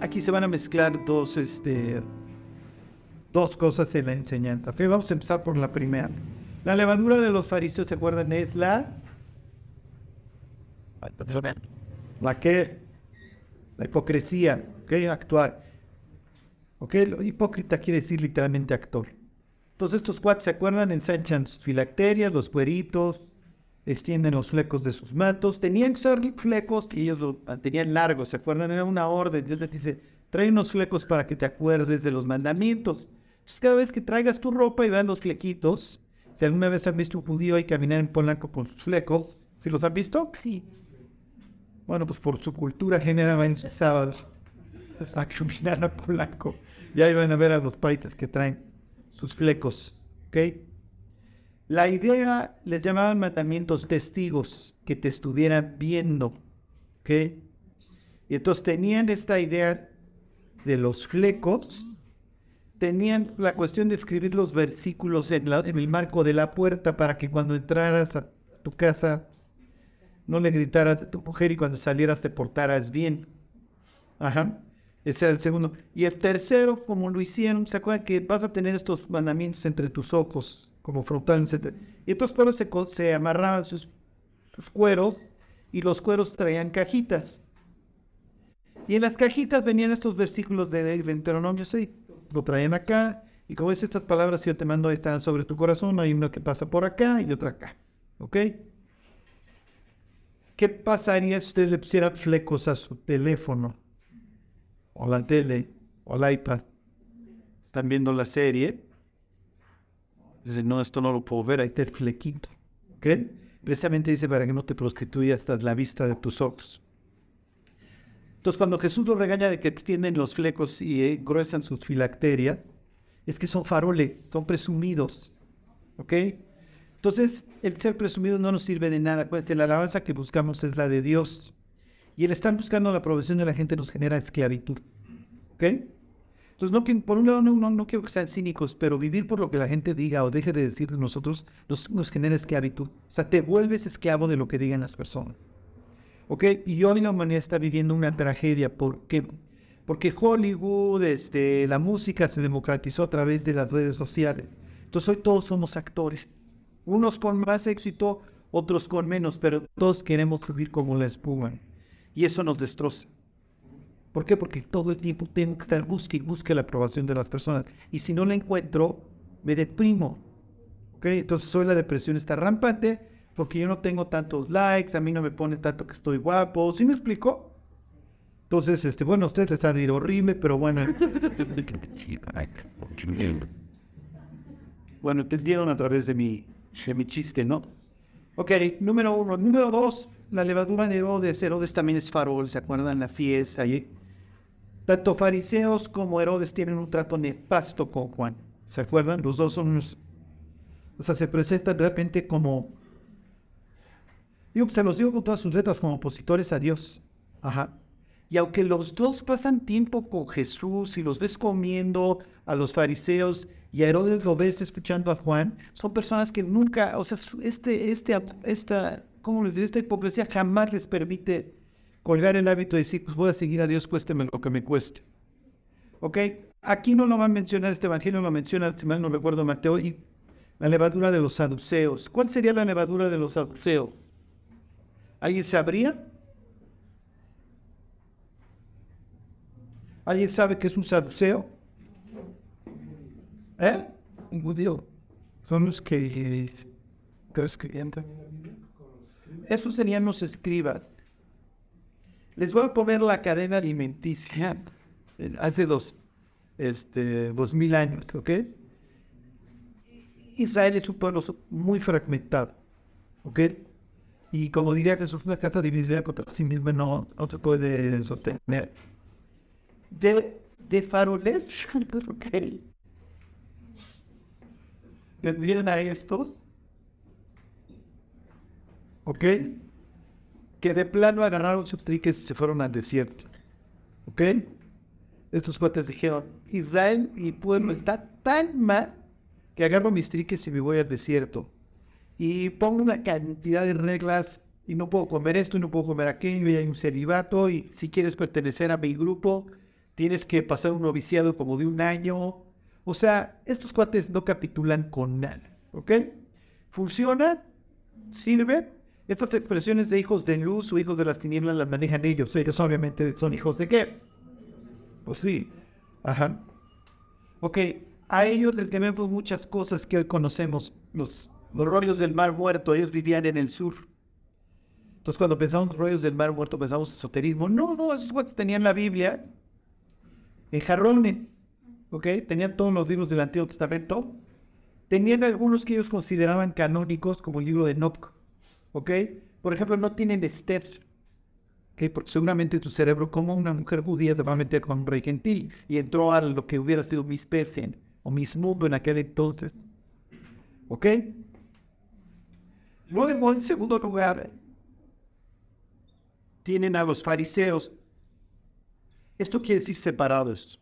Aquí se van a mezclar dos, este, dos cosas en la enseñanza. Vamos a empezar por la primera. La levadura de los fariseos, ¿se acuerdan? Es la... La que... La hipocresía, ¿ok? Actuar. ¿Ok? Lo hipócrita quiere decir literalmente actor. Entonces estos cuates, ¿se acuerdan? Ensanchan sus filacterias, los cueritos, extienden los flecos de sus matos. Tenían que ser flecos y ellos los tenían largos, ¿se acuerdan? Era una orden. Dios les dice, trae unos flecos para que te acuerdes de los mandamientos. Entonces cada vez que traigas tu ropa y vean los flequitos, si alguna vez han visto un judío y caminar en Polanco con sus flecos, ¿sí los han visto? Sí. Bueno, pues por su cultura generalmente sábados a caminar a Polanco. Y ahí van a ver a los paitas que traen sus flecos. ¿Ok? La idea les llamaban mandamientos testigos que te estuvieran viendo. ¿Ok? Y entonces tenían esta idea de los flecos, tenían la cuestión de escribir los versículos en, en el marco de la puerta para que cuando entraras a tu casa no le gritaras a tu mujer y cuando salieras te portaras bien. Ajá. Ese era el segundo. Y el tercero, como lo hicieron, ¿se acuerdan que vas a tener estos mandamientos entre tus ojos, como frontales? Y entonces por se, se amarraban sus, cueros y los cueros traían cajitas. Y en las cajitas venían estos versículos de Deuteronomio 6. Lo traían acá. Y como es estas palabras, yo te mando, están sobre tu corazón. Hay uno que pasa por acá y otro acá. ¿Ok? ¿Qué pasaría si usted le pusiera flecos a su teléfono? O la tele, o la iPad. Están viendo la serie. Dicen, no, esto no lo puedo ver, ahí está el flequito. ¿Ok? Precisamente dice para que no te prostituyas hasta la vista de tus ojos. Entonces, cuando Jesús lo regaña de que tienen los flecos y eh, gruesan sus filacterias, es que son faroles, son presumidos. ¿Ok? Entonces, el ser presumido no nos sirve de nada. Pues la alabanza que buscamos es la de Dios. Y el estar buscando la aprobación de la gente nos genera esclavitud. ¿Ok? Entonces, no, por un lado, no, no, quiero que sean cínicos, pero vivir por lo que la gente diga o deje de decir de nosotros nos, nos genera esclavitud. O sea, te vuelves esclavo de lo que digan las personas. ¿Ok? Y hoy la humanidad está viviendo una tragedia. ¿Por qué? Porque Hollywood, este, la música se democratizó a través de las redes sociales. Entonces hoy todos somos actores unos con más éxito, otros con menos, pero todos queremos vivir como la espuma. Y eso nos destroza. ¿Por qué? Porque todo el tiempo tengo que estar busque y busque la aprobación de las personas. Y si no la encuentro, me deprimo. ¿Okay? Entonces hoy la depresión está rampante porque yo no tengo tantos likes, a mí no me pone tanto que estoy guapo. ¿Sí me explico? Entonces, este, bueno, ustedes están ir horrible, pero bueno. bueno, entendieron a través de mi de mi chiste, ¿no? Ok, número uno. Número dos, la levadura de Herodes. Herodes también es farol, ¿se acuerdan? La fiesta. Y tanto fariseos como Herodes tienen un trato nefasto con Juan. ¿Se acuerdan? Los dos son unos... O sea, se presentan de repente como... Digo, se los digo con todas sus letras como opositores a Dios. Ajá. Y aunque los dos pasan tiempo con Jesús y los ves comiendo a los fariseos y a Herodes lo ves escuchando a Juan, son personas que nunca, o sea, este, este, esta, ¿cómo les digo? Esta hipocresía jamás les permite colgar el hábito de decir, pues voy a seguir a Dios, cuésteme lo que me cueste. ¿Ok? Aquí no lo va a mencionar este evangelio, lo menciona, si mal no recuerdo, Mateo, y la levadura de los saduceos. ¿Cuál sería la levadura de los saduceos? ¿Alguien sabría? ¿Alguien sabe qué es un saduceo? ¿Eh? Un judío. Son los que... escribiendo. Esos serían los escribas. Les voy a poner la cadena alimenticia hace dos, este, dos mil años, ¿ok? Israel es un pueblo muy fragmentado, ¿ok? Y como diría que es una casa dividida contra sí misma, no, no se puede sostener. De, de faroles, ¿ok? tendrían a estos, ¿ok? Que de plano agarraron sus triques y se fueron al desierto, ¿ok? Estos cuates dijeron, Israel y pueblo está tan mal que agarro mis triques y me voy al desierto. y pongo una cantidad de reglas y no puedo comer esto y no puedo comer aquello y hay un celibato y si quieres pertenecer a mi grupo tienes que pasar un noviciado como de un año. O sea, estos cuates no capitulan con nada, ¿ok? Funciona, sirve. Estas expresiones de hijos de luz o hijos de las tinieblas las manejan ellos. Ellos obviamente son hijos de qué? Pues sí. Ajá. Ok, a ellos les debemos muchas cosas que hoy conocemos. Los, los rollos del mar muerto, ellos vivían en el sur. Entonces cuando pensamos rollos del mar muerto pensamos esoterismo. No, no, esos cuates tenían la Biblia en jarrones. ¿Ok? Tenían todos los libros del Antiguo Testamento Tenían algunos que ellos consideraban canónicos, como el libro de Enoch. ¿Ok? Por ejemplo, no tienen Esther. ¿okay? Porque seguramente tu cerebro, como una mujer judía, se va a meter con un rey gentil. Y entró a lo que hubiera sido Miss Persian o Miss Mundo en aquel entonces. ¿Ok? Luego, en segundo lugar, tienen a los fariseos. Esto quiere decir separados,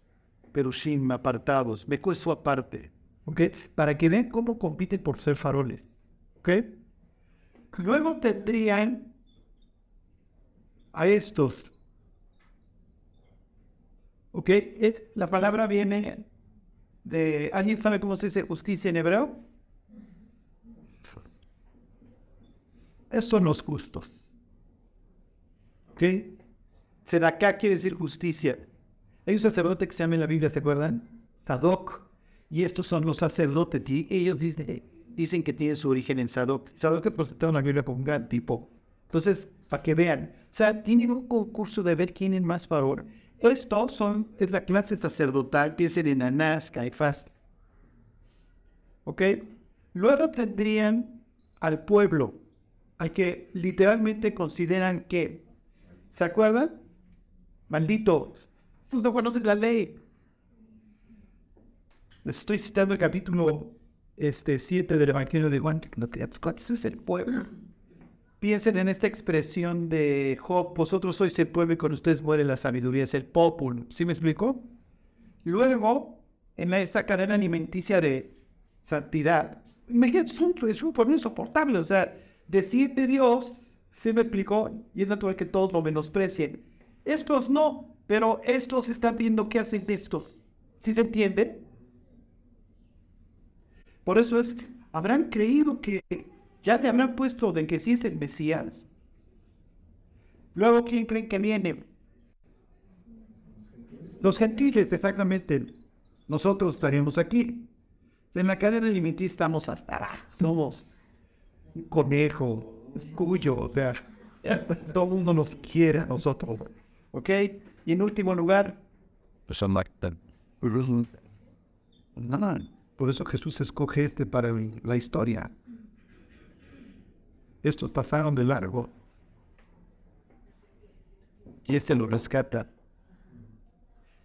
pero sin apartados, me cuesto aparte. Para que vean cómo compiten por ser faroles, ¿ok? Luego tendrían a estos, ¿ok? La palabra viene de, ¿alguien sabe cómo se dice justicia en hebreo? Esos son los justos, ¿ok? Sedaká quiere decir justicia. Hay un sacerdote que se llama en la Biblia, ¿se acuerdan? Sadoc y estos son los sacerdotes, y ellos dicen, dicen que tienen su origen en Sadoc. Sadoc que presentaron la Biblia como un gran tipo. Entonces, para que vean, o sea, tienen un concurso de ver quién es más favor. Estos son, es la clase sacerdotal, piensen en Anás, Caifás. ¿Ok? Luego tendrían al pueblo, al que literalmente consideran que, ¿se acuerdan? Malditos, no conocen la ley, les estoy citando el capítulo este, 7 del Evangelio de Juan. ¿Cuál es el pueblo? Piensen en esta expresión de Job, vosotros sois el pueblo y con ustedes muere la sabiduría, es el populo. ¿Sí me explico? Luego, en esta cadena alimenticia de santidad, imagínate, es un, es un pueblo insoportable, o sea, decir de Dios, ¿sí me explicó? Y es natural que todos lo menosprecien. Estos no, pero estos están viendo qué hacen de esto. ¿Sí se entiende? Por eso es, habrán creído que ya te habrán puesto de que sí es el Mesías. Luego, ¿quién creen que viene? Los gentiles, exactamente. Nosotros estaríamos aquí. En la cadena alimenticia estamos hasta abajo. Somos un conejo, cuyo, o sea, todo el mundo nos quiere a nosotros. ¿Ok? Y en último lugar, pues son Nada. Por eso Jesús escoge este para la historia. Estos pasaron de largo. Y este lo rescata.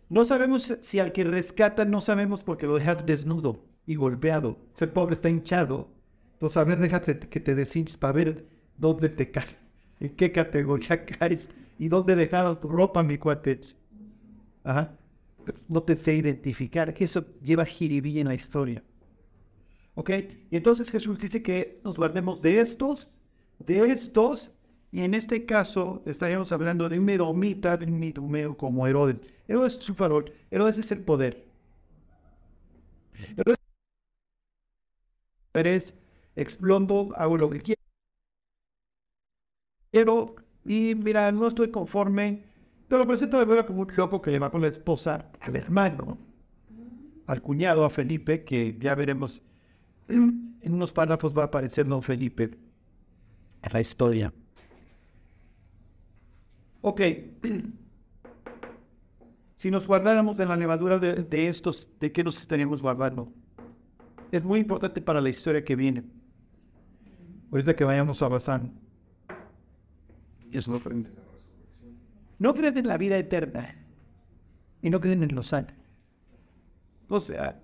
No sabemos si al que rescata, no sabemos porque lo deja desnudo y golpeado. Ese pobre está hinchado. Entonces, a ver, déjate que te deshinches para ver dónde te caes, en qué categoría caes y dónde dejaron tu ropa, mi cuate. Ajá no te sé identificar, que eso lleva jiribilla en la historia. ¿Ok? Y entonces Jesús dice que nos guardemos de estos, de estos, y en este caso estaríamos hablando de un medomita, de un mitomeo como Herodes. Herodes es su farol, Herodes es el poder. Herodes explondo, hago lo que quiero. Pero, y mira, no estoy conforme, te lo presento de nuevo como un loco que le va con la esposa al hermano, al cuñado, a Felipe, que ya veremos. En, unos párrafos va a aparecer don Felipe en la historia. Ok. Si nos guardáramos en la levadura de, estos, ¿de qué nos estaríamos guardando? Es muy importante para la historia que viene. Ahorita que vayamos a Bazán. Y eso lo aprende. No creen en la vida eterna y no creen en los años. O sea,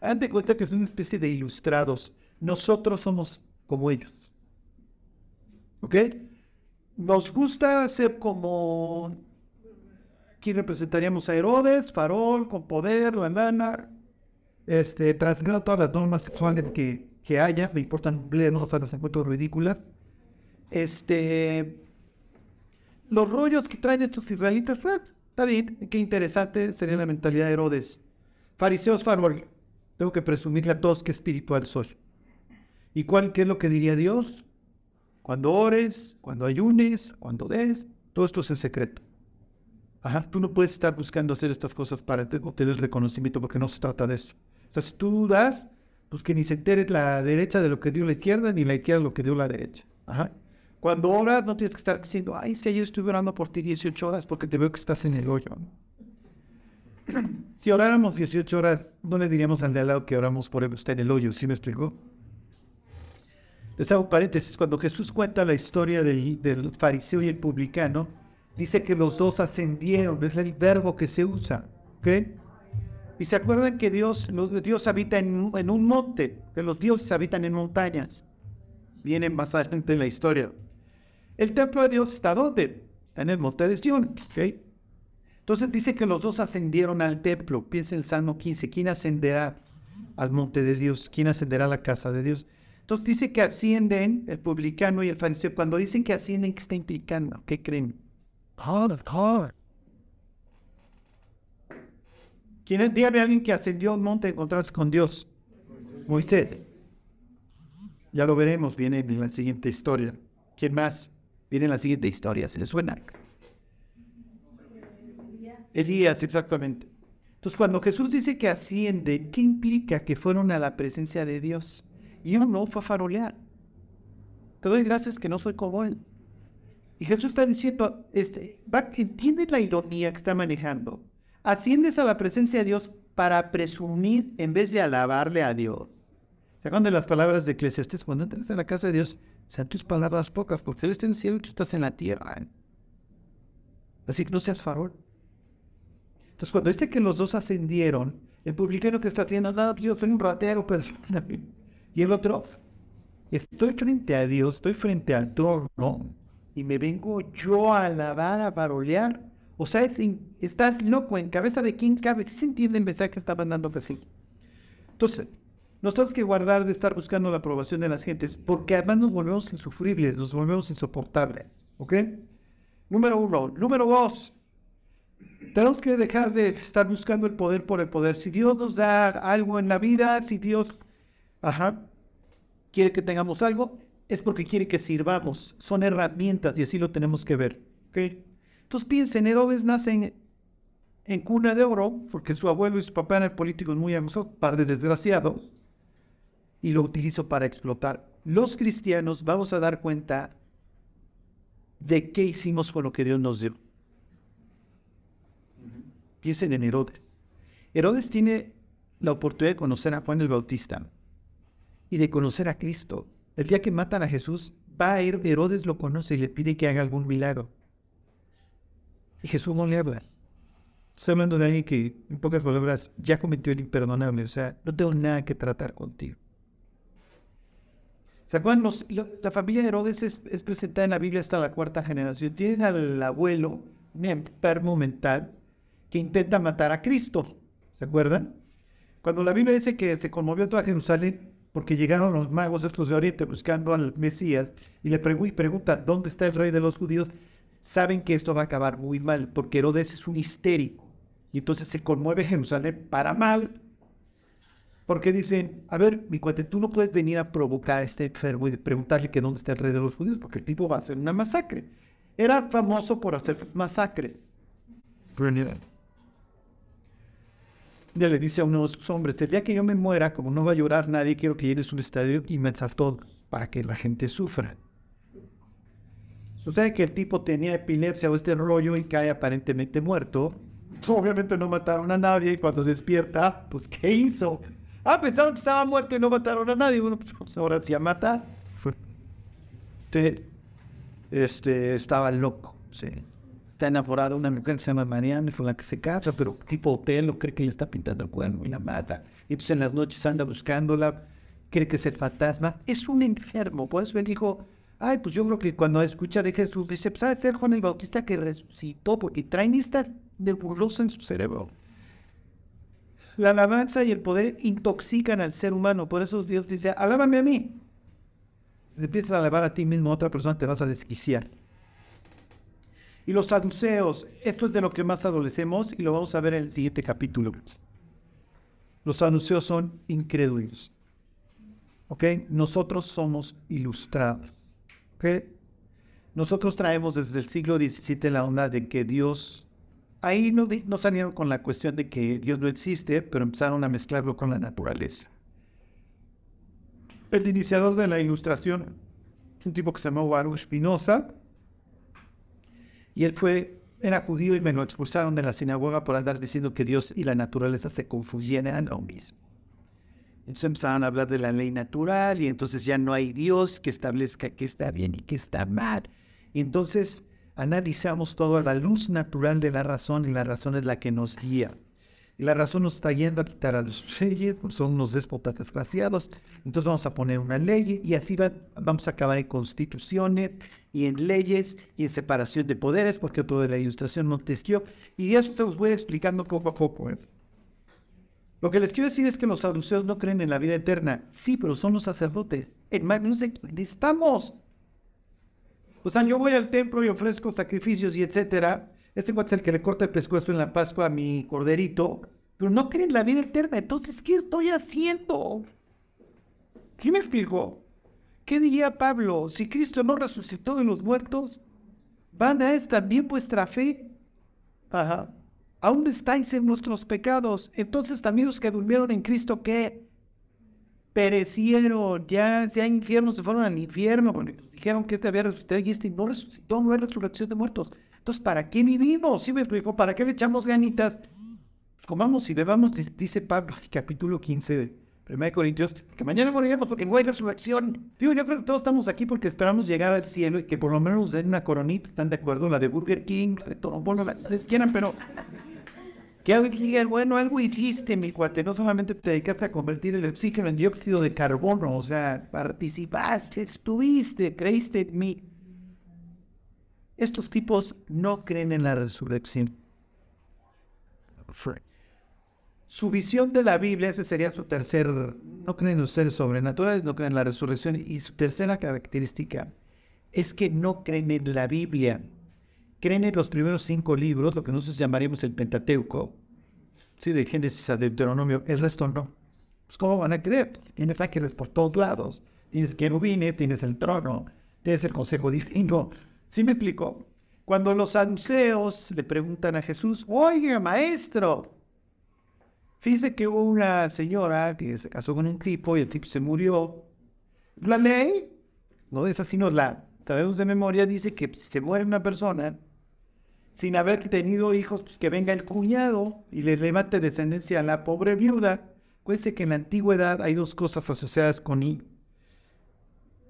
han de cuenta que son una especie de ilustrados. Nosotros somos como ellos. ¿Ok? Nos gusta ser como. Aquí representaríamos a Herodes, farol, con poder, bandana, este, transgrediendo todas las normas sexuales que que haya, me importan leernos hasta las encuentro ridículas. Este, los rollos que traen estos israelitas, pues, está bien, qué interesante sería la mentalidad de Herodes. Fariseos farol, tengo que presumirle a todos qué espiritual soy. ¿Y cuál, qué es lo que diría Dios? Cuando ores, cuando ayunes, cuando des, todo esto es en secreto. Ajá, tú no puedes estar buscando hacer estas cosas para obtener reconocimiento porque no se trata de eso. Entonces tú das, pues que ni se entere la derecha de lo que dio la izquierda, ni la izquierda de lo que dio la derecha. Ajá. Cuando oras, no tienes que estar diciendo, ay, si ayer estuve orando por ti 18 horas porque te veo que estás en el hoyo. Si oráramos 18 horas, no le diríamos al de al lado que oramos por él, está en el hoyo, ¿sí me explicó? Les hago paréntesis, cuando Jesús cuenta la historia del, del fariseo y el publicano, dice que los dos ascendieron, es el verbo que se usa, ¿ok? Y se acuerdan que Dios, Dios habita en, en un monte, que los dioses habitan en montañas. Vienen más adelante en la historia. El templo de Dios está donde? En el monte de Sion, ¿ok? Entonces dice que los dos ascendieron al templo. Piensa en Salmo 15, ¿quién ascenderá al monte de Dios? ¿Quién ascenderá a la casa de Dios? Entonces dice que ascienden el publicano y el fariseo. Cuando dicen que ascienden, ¿qué está implicando? ¿Qué creen? ¿Quién es? Dígame a alguien que ascendió un monte a encontrarse con Dios. Moisés. Ya lo veremos, viene en la siguiente historia. ¿Quién más? Viene en la siguiente historia, ¿se le suena? Elías, exactamente. Entonces, cuando Jesús dice que asciende, ¿qué implica que fueron a la presencia de Dios? Y yo no fue a farolear. Te doy gracias que no soy como él. Y Jesús está diciendo, este, entiende la ironía que está manejando. Asciendes a la presencia de Dios para presumir en vez de alabarle a Dios. ¿Se acuerdan de las palabras de Eclesiastes? Cuando entras en la casa de Dios, sean tus palabras pocas, porque Él está en el cielo y tú estás en la tierra. Así que no seas farol. Entonces, cuando dice que los dos ascendieron, el publicano que está haciendo, nada, yo soy un ratero, pero... Y el otro, estoy frente a Dios, estoy frente al trono, y me vengo yo a alabar, a parolear. O sea, estás loco, en cabeza de quién cabe. Si se entiende el mensaje que está mandando perfil. Entonces, nos tenemos que guardar de estar buscando la aprobación de las gentes, porque además nos volvemos insufribles, nos volvemos insoportables. ¿Ok? Número uno. Número dos. Tenemos que dejar de estar buscando el poder por el poder. Si Dios nos da algo en la vida, si Dios Ajá. Quiere que tengamos algo, es porque quiere que sirvamos. Son herramientas y así lo tenemos que ver. ¿okay? Entonces piensen, Herodes nace en, cuna de oro, porque su abuelo y su papá eran políticos muy hermosos, padre desgraciado, y lo utilizó para explotar. Los cristianos vamos a dar cuenta de qué hicimos con lo que Dios nos dio. Piensen en Herodes. Herodes tiene la oportunidad de conocer a Juan el Bautista y de conocer a Cristo. El día que matan a Jesús, va a ir, Herodes lo conoce y le pide que haga algún milagro. Y Jesús no le habla. Estoy hablando de alguien que, en pocas palabras, ya cometió el imperdonable. O sea, no tengo nada que tratar contigo. ¿Se acuerdan? la familia de Herodes es, es, presentada en la Biblia hasta la cuarta generación. Tienen al abuelo, un enfermo mental, que intenta matar a Cristo. ¿Se acuerdan? Cuando la Biblia dice que se conmovió toda Jerusalén, porque llegaron los magos estos de Oriente buscando al Mesías y le preguntan, ¿dónde está el rey de los judíos? Saben que esto va a acabar muy mal, porque Herodes es un histérico. Y entonces se conmueve Jerusalén para mal, porque dicen, a ver, mi cuate, tú no puedes venir a provocar a este enfermo y preguntarle que dónde está el rey de los judíos, porque el tipo va a hacer una masacre. Era famoso por hacer masacre. Ya le dice a uno de sus hombres, el día que yo me muera, como no va a llorar nadie, quiero que llenes un estadio y me todo para que la gente sufra. Sucede que el tipo tenía epilepsia o este rollo y cae aparentemente muerto. Obviamente no mataron a nadie y cuando despierta, pues ¿qué hizo? Ah, pensaron que estaba muerto y no mataron a nadie. Bueno, pues ahora sí a matar. Este, estaba loco, sí está enamorado de una mujer que se llama Mariana, con la que se casa, pero tipo hotel, no cree que ella está pintando el cuerno y la mata. Y pues en las noches anda buscándola, cree que es el fantasma. Es un enfermo. Eso él dijo, ay, pues yo creo que cuando escucha de Jesús, dice, pues ser Juan el Bautista que resucitó, porque traen esta nebulosa en su cerebro. La alabanza y el poder intoxican al ser humano. Por eso Dios dice, alábame a mí. Si empiezas a alabar a ti mismo, a otra persona te vas a desquiciar. Y los saduceos, esto es de lo que más adolecemos y lo vamos a ver en el siguiente capítulo. Los saduceos son incrédulos. ¿Ok? Nosotros somos ilustrados. ¿Ok? Nosotros traemos desde el siglo XVII la onda de que Dios... Ahí no, no salieron con la cuestión de que Dios no existe, pero empezaron a mezclarlo con la naturaleza. El iniciador de la ilustración es un tipo que se llamó Baruch Spinoza, y él fue, era judío y me lo expulsaron de la sinagoga por andar diciendo que Dios y la naturaleza se confundían lo mismo. Entonces empezaron a hablar de la ley natural y entonces ya no hay Dios que establezca qué está bien y qué está mal. Y entonces analizamos todo a la luz natural de la razón y la razón es la que nos guía. Y la razón nos está yendo a quitar a los reyes, son unos déspotas desgraciados. Entonces vamos a poner una ley y así vamos a acabar en constituciones y en leyes y en separación de poderes, porque todo de la ilustración Montesquieu. Y eso se los voy explicando poco a poco. ¿eh? Lo que les quiero decir es que los saduceos no creen en la vida eterna. Sí, pero son los sacerdotes. Hermanos, necesitamos. O sea, yo voy al templo y ofrezco sacrificios y etcétera este es el que le corta el pescuezo en la Pascua a mi corderito, pero no creen en la vida eterna. Entonces, ¿qué estoy haciendo? ¿Quién me explicó? ¿Qué diría Pablo? Si Cristo no resucitó de los muertos, ¿van a es también vuestra fe? Ajá. Aún estáis en nuestros pecados. Entonces también los que durmieron en Cristo, ¿qué? Perecieron, ya sea infierno, se fueron al infierno. dijeron que este había resucitado y este no resucitó, no hay resurrección de muertos. Entonces, ¿para qué vivimos? ¿Sí me explico? ¿Para qué le echamos ganitas? Comamos y bebamos, dice Pablo, capítulo 15 de 1 Corintios, que mañana moriremos porque no hay resurrección. Digo, yo creo que todos estamos aquí porque esperamos llegar al cielo y que por lo menos nos den una coronita, ¿están de acuerdo? La de Burger King, la de bueno, la que quieran, pero que alguien bueno, algo hiciste, mi cuate, no solamente te dedicaste a convertir el oxígeno en dióxido de carbono, o sea, participaste, estuviste, creíste en mí. Estos tipos no creen en la resurrección. Su visión de la Biblia, ese sería su tercer, no creen en los seres sobrenaturales, no creen en la resurrección. Y su tercera característica es que no creen en la Biblia. Creen en los primeros cinco libros, lo que nosotros llamaríamos el Pentateuco, sí, de Génesis a Deuteronomio, el resto no. Pues, ¿Cómo van a creer? Tienes ángeles por todos lados, tienes querubines, tienes el trono, tienes el consejo divino, ¿Sí me explico? Cuando los ancianos le preguntan a Jesús, oye, maestro, fíjese que hubo una señora que se casó con un tipo y el tipo se murió. La ley, no es así, no la sabemos de memoria, dice que si se muere una persona sin haber tenido hijos, pues que venga el cuñado y le levante descendencia a la pobre viuda. Cuente que en la antigüedad hay dos cosas asociadas con hijos.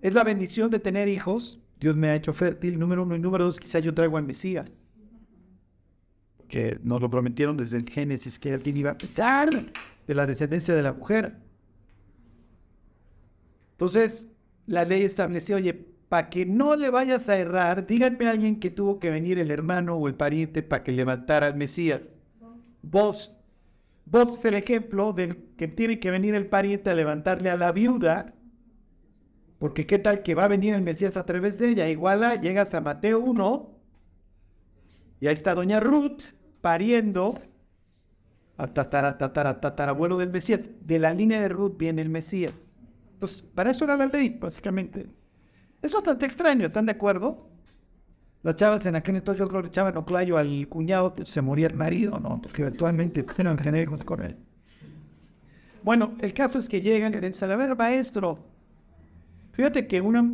Es la bendición de tener hijos Dios me ha hecho fértil, número uno. Y número dos, quizá yo traigo al Mesías. Que nos lo prometieron desde el Génesis, que alguien iba a petar de la descendencia de la mujer. Entonces, la ley estableció, oye, para que no le vayas a errar, díganme a alguien que tuvo que venir el hermano o el pariente para que levantara al Mesías. Vos, vos el ejemplo de que tiene que venir el pariente a levantarle a la viuda porque qué tal que va a venir el Mesías a través de ella. Igual llegas a Mateo 1 y ahí está doña Ruth pariendo al tatara, tatara, tatarabuelo del Mesías. De la línea de Ruth viene el Mesías. Entonces, para eso era la ley, básicamente. Es bastante extraño, ¿están de acuerdo? Las chavas en aquel entonces yo creo que echaban oclayo al cuñado, se moría el marido, ¿no? Porque eventualmente eran genéricos con él. Bueno, el caso es que llegan y le dicen, a ver, maestro, Fíjate que una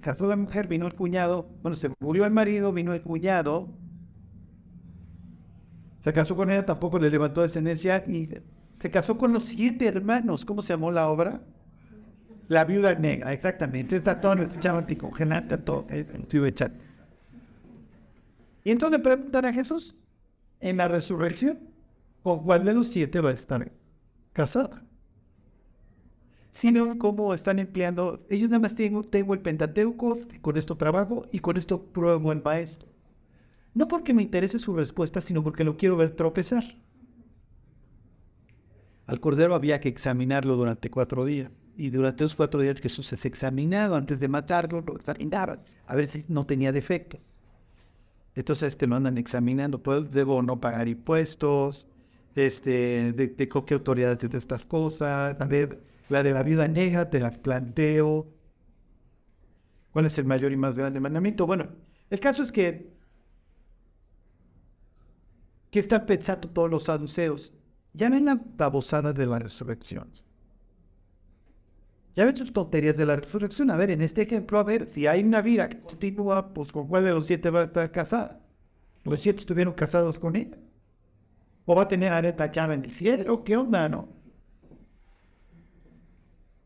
casó la mujer, vino el cuñado, bueno, se murió el marido, vino el cuñado, se casó con ella, tampoco le levantó descendencia y se casó con los siete hermanos. ¿Cómo se llamó la obra? La viuda negra, exactamente. Está todo echaban congelante, todo, chat. Y entonces preguntan a Jesús, en la resurrección, ¿con cuál de los siete va a estar casado? sino cómo están empleando. Ellos nada más tengo, tengo el Pentateuco, con esto trabajo y con esto pruebo el maestro. No porque me interese su respuesta, sino porque lo quiero ver tropezar. Al cordero había que examinarlo durante cuatro días. Y durante esos cuatro días Jesús es examinado antes de matarlo, lo examinaban a ver si no tenía defecto. Entonces este lo andan examinando, pues debo no pagar impuestos, este, de, de qué autoridades de estas cosas, a ver, la de la vida negra te la planteo. ¿Cuál es el mayor y más grande mandamiento? Bueno, el caso es que, ¿qué están pensando todos los saduceos? Ya ven la babosada de la resurrección. Ya ven sus tonterías de la resurrección. A ver, en este ejemplo, a ver, si hay una vida que continúa, pues con cuál de los siete va a estar casada. Los siete estuvieron casados con ella. O va a tener areta llave en el cielo. ¿Qué onda, no?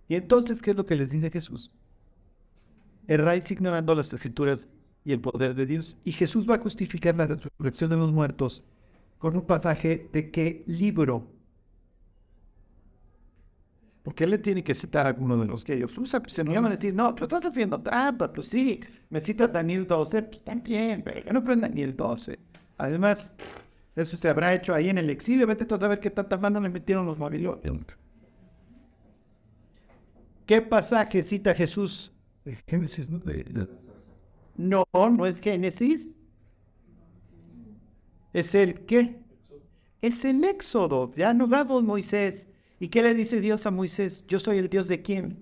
Y entonces, ¿qué es lo que les dice Jesús? Erráis ignorando las escrituras y el poder de Dios. Y Jesús va a justificar la resurrección de los muertos con un pasaje de qué libro. Porque él le tiene que citar a alguno de los que ellos usan. Pues se me van a decir, no, tú estás haciendo trampa, pues sí, me citas Daniel 12, pues también, pero no prende Daniel 12. Además, eso se habrá hecho ahí en el exilio, vete a saber qué tantas manos le metieron los babilonios. ¿Qué pasaje cita Jesús? Génesis, ¿no? No, no es Génesis. ¿Es el qué? Es el Éxodo. Ya nos vamos, Moisés. ¿Y qué le dice Dios a Moisés? Yo soy el Dios de quién?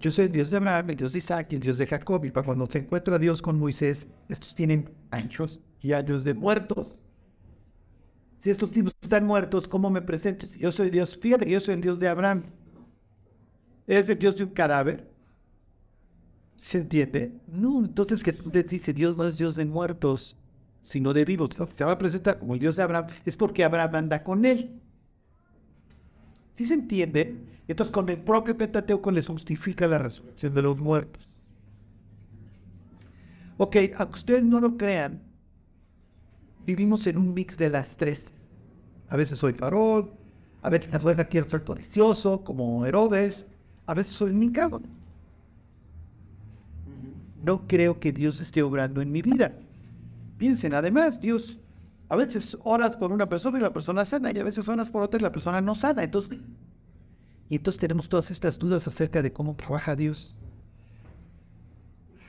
Yo soy el Dios de Abraham, el Dios de Isaac, el Dios de Jacob. Y para cuando se encuentra Dios con Moisés, estos tienen años y años de muertos. Si estos tipos están muertos, ¿cómo me presento? Yo soy Dios, fíjate yo soy el Dios de Abraham. ¿Es el Dios de un cadáver? ¿Se entiende? No, entonces que tú le dices, Dios no es Dios de muertos, sino de vivos. Se va a presentar como el Dios de Abraham, es porque Abraham anda con él. ¿Sí se entiende? Entonces con el propio Pentateuco les justifica la resurrección de los muertos. Ok, aunque ustedes no lo crean, vivimos en un mix de las tres. A veces soy farol, a veces afuera quiero ser codicioso, como Herodes, a veces soy mincado. No creo que Dios esté obrando en mi vida. Piensen, además, Dios a veces oras por una persona y la persona sana, y a veces oras por otra y la persona no sana. Entonces, y entonces tenemos todas estas dudas acerca de cómo trabaja Dios.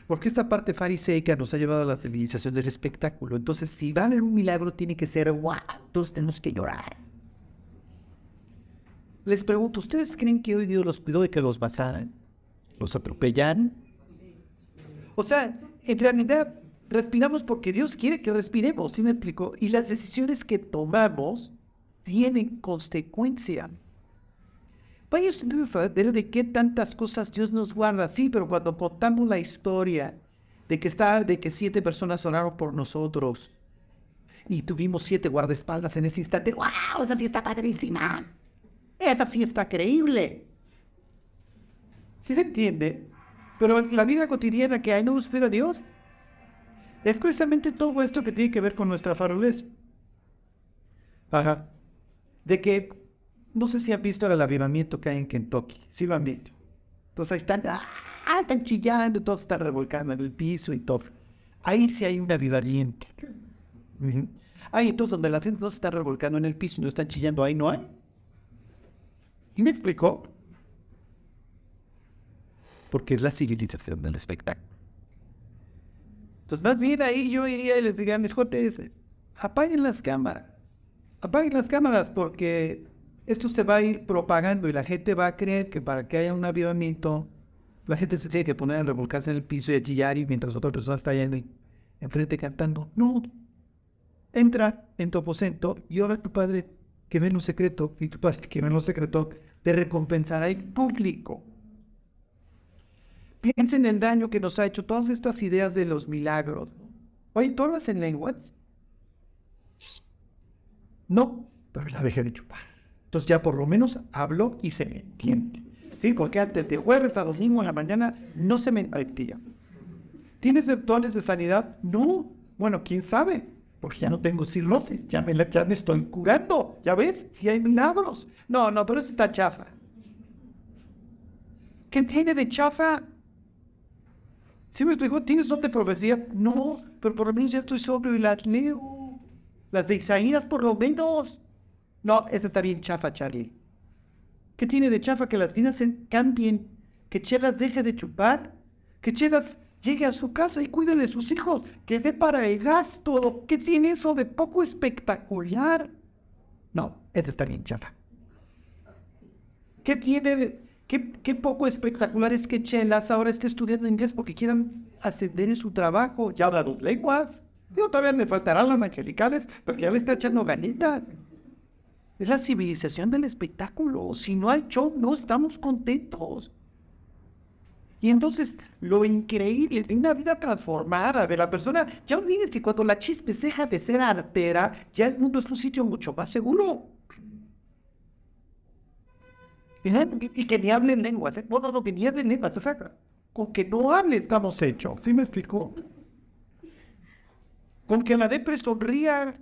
Porque esta parte fariseica nos ha llevado a la civilización del espectáculo. Entonces, si va a haber un milagro, tiene que ser wow, todos tenemos que llorar. Les pregunto, ¿ustedes creen que hoy Dios los cuidó de que los mataran? ¿Los atropellan? O sea, en realidad, respiramos porque Dios quiere que respiremos, ¿sí me explico? Y las decisiones que tomamos tienen consecuencia. Vaya a de qué tantas cosas Dios nos guarda, sí, pero cuando contamos la historia de que, está, de que siete personas oraron por nosotros y tuvimos siete guardaespaldas en ese instante, ¡wow! Esa fiesta padrísima. Esa fiesta creíble. ¿Sí se entiende? Pero en la vida cotidiana que hay no espera Dios, es precisamente todo esto que tiene que ver con nuestra farolés. Ajá. De que, no sé si han visto el avivamiento que hay en Kentucky. Sí lo han visto. Entonces ahí están, ah, están chillando, todos están revolcando en el piso y todo. Ahí sí hay un avivamiento. Ahí entonces donde la gente no se está revolcando en el piso no están chillando, ahí no hay. ¿Y me explicó? Porque es la civilización del espectáculo. Entonces, más bien ahí yo iría y les diría a mis cuates, apaguen las cámaras, apaguen las cámaras porque esto se va a ir propagando y la gente va a creer que para que haya un avivamiento, la gente se tiene que poner a revolcarse en el piso y a chillar y mientras otra persona está yendo enfrente cantando. No, entra en tu aposento y ahora tu padre que ve un secreto y tu padre que ve un secreto te recompensará en público. Piensen en el daño que nos ha hecho todas estas ideas de los milagros. Oye, ¿tú hablas en lenguas? No, pero la dejé de chupar. Entonces ya por lo menos hablo y se me entiende. Sí, porque antes de jueves a domingo en la mañana no se me entendía. ¿Tienes dones de sanidad? No. Bueno, quién sabe, porque ya no tengo cirrosis, ya me, me estoy curando. ¿Ya ves? Si hay milagros. No, no, pero eso está chafa. ¿Qué tiene de chafa? ¿Sí me explicó? ¿Tienes de profecía? No, pero por lo menos ya estoy sobrio y las leo. Las de Isaías por lo menos. No, eso está bien chafa, Charlie. ¿Qué tiene de chafa que las vidas cambien? Que Chelas deje de chupar. Que Chelas llegue a su casa y cuide de sus hijos. Que dé para el gasto. ¿Qué tiene eso de poco espectacular? No, eso está bien chafa. ¿Qué tiene de, qué, qué poco espectacular es que Chelas ahora esté estudiando inglés porque quieran ascender en su trabajo? Ya habla dos lenguas. Yo todavía me faltarán las angelicales, pero ya le está echando ganitas. Es la civilización del espectáculo. Si no hay show, no estamos contentos. Y entonces, lo increíble de una vida transformada de la persona, ya olvides que cuando la chispe deja de ser artera, ya el mundo es un sitio mucho más seguro. Y que ni hablen lenguas, ¿eh? No, que ni hablen lenguas, o sea, con que no hable estamos hechos, ¿sí me explicó? Con que la depre sonría,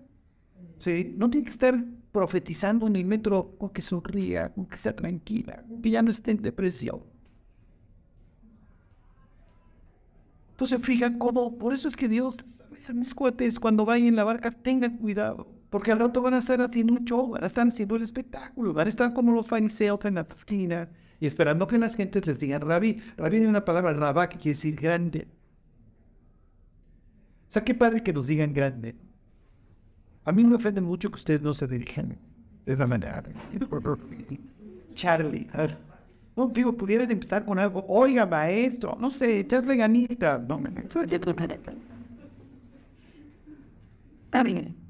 ¿sí? No tiene que estar profetizando en el metro con que sonría, con que sea tranquila, con que ya no esté en depresión. Entonces, fijan cómo, por eso es que Dios, mis cuates, cuando vayan en la barca, tengan cuidado. Porque al rato van a estar haciendo un show, van a estar haciendo el espectáculo, van a estar como los fariseos en la esquina y esperando que las gentes les digan rabí. Rabí es una palabra rabá que quiere decir grande. O qué padre que nos digan grande. A mí me ofende mucho que ustedes no se dirijan de esa manera. Charlie. No, digo, pudieran empezar con algo. Oiga, maestro, no sé, echarle ganita. No, me...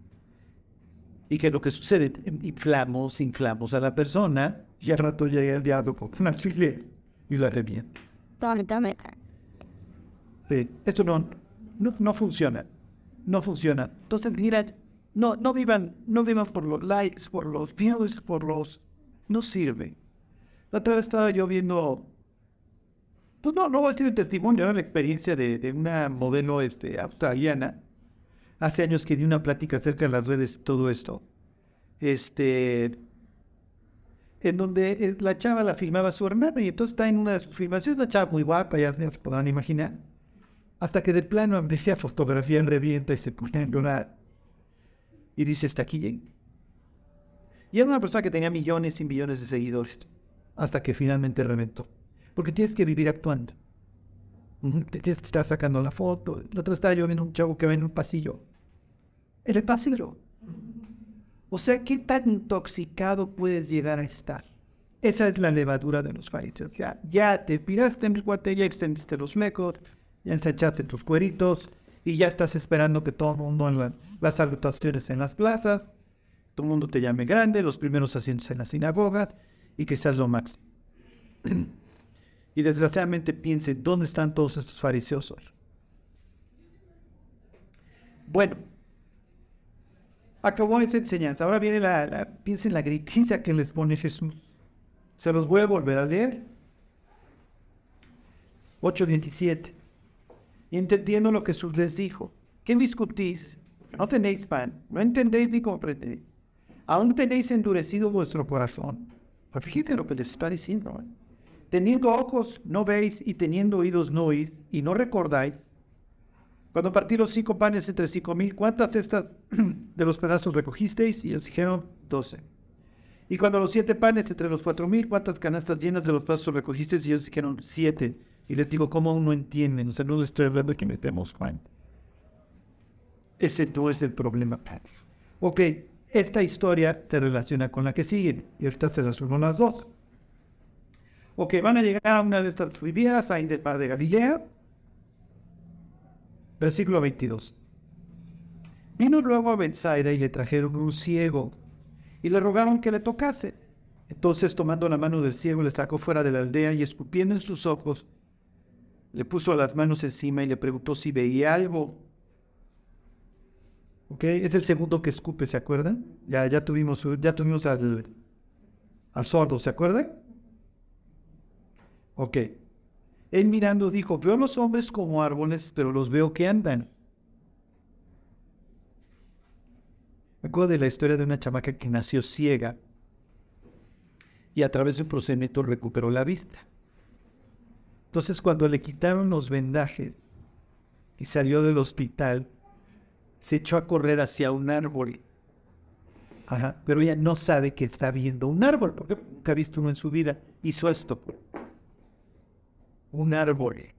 Y que lo que sucede, inflamos, inflamos a la persona y al rato llega el diablo con una chile y la revienta. Sí, esto no, no, no funciona. No funciona. Entonces, mira, no, no vivan, no vivan por los likes, por los views, por los... No sirve. La otra vez estaba yo viendo... Pues no, no voy a decir un testimonio, la experiencia de, de una modelo este, australiana hace años que di una plática acerca de las redes, todo esto, este, en donde eh, la chava la filmaba a su hermana y entonces está en una de sus filmaciones, una chava muy guapa, ya se podrán imaginar, hasta que del plano a fotografía en revienta y se pone a llorar. Y dice, está aquí. Y era una persona que tenía millones y millones de seguidores, hasta que finalmente reventó. Porque tienes que vivir actuando. Tienes que estar sacando la foto. La otra estaba yo un chavo que va en un pasillo en el pasillo. O sea, ¿qué tan intoxicado puedes llegar a estar? Esa es la levadura de los fariseos. Ya, ya te tiraste en el cuate, ya extendiste los mecos, ya ensanchaste tus cueritos y ya estás esperando que todo el mundo en las salutaciones en las plazas, todo el mundo te llame grande, los primeros asientos en las sinagogas y que seas lo máximo. y desgraciadamente piense, ¿dónde están todos estos fariseos Bueno, acabó esa enseñanza. Ahora viene la, la piensen la gritiza que les pone Jesús. Se los voy a volver a leer. 8.27. Y entendiendo lo que Jesús les dijo. ¿Qué discutís? No tenéis pan, no entendéis ni comprendéis. Aún tenéis endurecido vuestro corazón. Pues fíjate lo que les está diciendo. ¿eh? Teniendo ojos no veis y teniendo oídos no oís y no recordáis cuando partí los cinco panes entre cinco mil, ¿cuántas cestas de los pedazos recogisteis? Y ellos dijeron, doce. Y cuando los siete panes entre los cuatro mil, ¿cuántas canastas llenas de los pedazos recogisteis? Y ellos dijeron, siete. Y les digo, ¿cómo aún no entienden? O sea, no les estoy hablando que metemos Juan. Ese no es el problema. Ok, esta historia se relaciona con la que sigue. Y ahorita se las las dos. Ok, van a llegar a una de estas viviendas, ahí del Padre de Galilea Versículo 22. Vino luego a Bethsaida y le trajeron un ciego y le rogaron que le tocase. Entonces, tomando la mano del ciego, le sacó fuera de la aldea y escupiendo en sus ojos, le puso las manos encima y le preguntó si veía algo. ¿Ok? Es el segundo que escupe, ¿se acuerdan? Ya, ya tuvimos, ya tuvimos al, al sordo, ¿se acuerdan? Ok. Él mirando dijo, veo los hombres como árboles, pero los veo que andan. Me acuerdo de la historia de una chamaca que nació ciega y a través de un procedimiento recuperó la vista. Entonces cuando le quitaron los vendajes y salió del hospital, se echó a correr hacia un árbol Ajá, pero ella no sabe que está viendo un árbol, porque nunca ha visto uno en su vida. Hizo esto. Un árbol.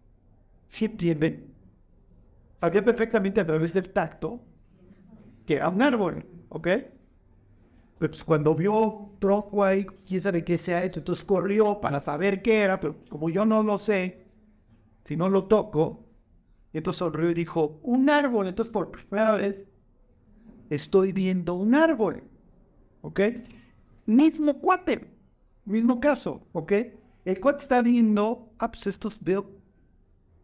¿Sí entienden? Sabía perfectamente a través del tacto que era un árbol, ¿ok? Pues cuando vio ahí, quién sabe qué se ha entonces corrió para saber qué era, pero como yo no lo sé, si no lo toco, entonces sonrió y dijo, un árbol, entonces por primera vez estoy viendo un árbol, ¿ok? Mismo cuate, mismo caso, ¿ok? El cuate está viendo, ah, pues estos veo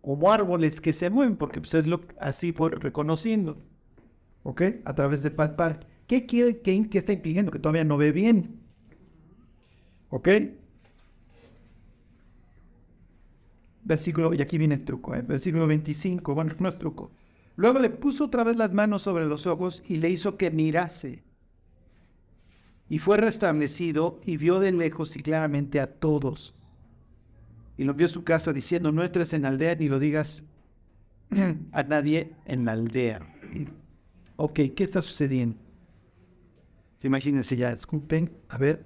como árboles que se mueven, porque pues es lo así por reconociendo, ¿ok? A través de palpar. ¿Qué quiere ¿Qué, está impidiendo? Que todavía no ve bien. ¿Ok? Versículo, y aquí viene el truco, ¿eh? versículo 25, bueno, no es truco. Luego le puso otra vez las manos sobre los ojos y le hizo que mirase. Y fue restablecido y vio de lejos y claramente a todos. Y lo vio a su casa diciendo, no entres en la aldea ni lo digas a nadie en la aldea. Ok, ¿qué está sucediendo? Imagínense ya, escupen, a ver,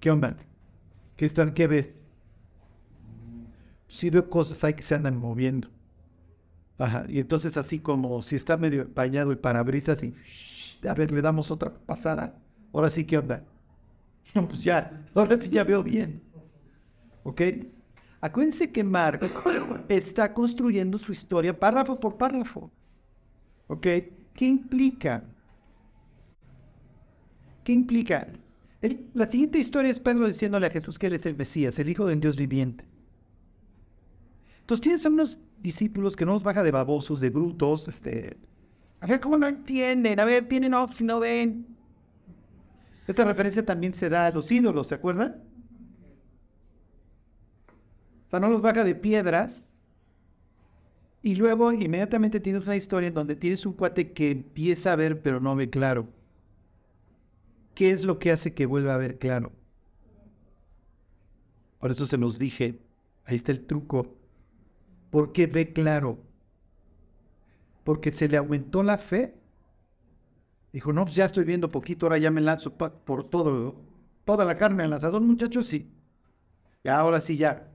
¿qué onda? ¿Qué están, qué ves? Sí veo cosas ahí que se andan moviendo. Ajá, y entonces así como si está medio bañado el parabrisas y, a ver, le damos otra pasada. Ahora sí, ¿qué onda? pues ya, ahora sí ya veo bien. ¿Ok? Acuérdense que Mark está construyendo su historia párrafo por párrafo. ¿Ok? ¿Qué implica? ¿Qué implica? la siguiente historia es Pedro diciéndole a Jesús que él es el Mesías, el Hijo del Dios viviente. Entonces tienes a unos discípulos que no nos baja de babosos, de brutos, este, a ver cómo no entienden, a ver, vienen off, no ven. Esta referencia también se da a los ídolos, ¿se acuerdan? O sea, no los baja de piedras. Y luego inmediatamente tienes una historia en donde tienes un cuate que empieza a ver pero no ve claro. ¿Qué es lo que hace que vuelva a ver claro? Por eso se los dije, ahí está el truco. ¿Por qué ve claro? Porque se le aumentó la fe. Dijo, no, pues ya estoy viendo poquito, ahora ya me lanzo por todo, toda la carne al lanzador, muchachos, sí. Y ahora sí ya.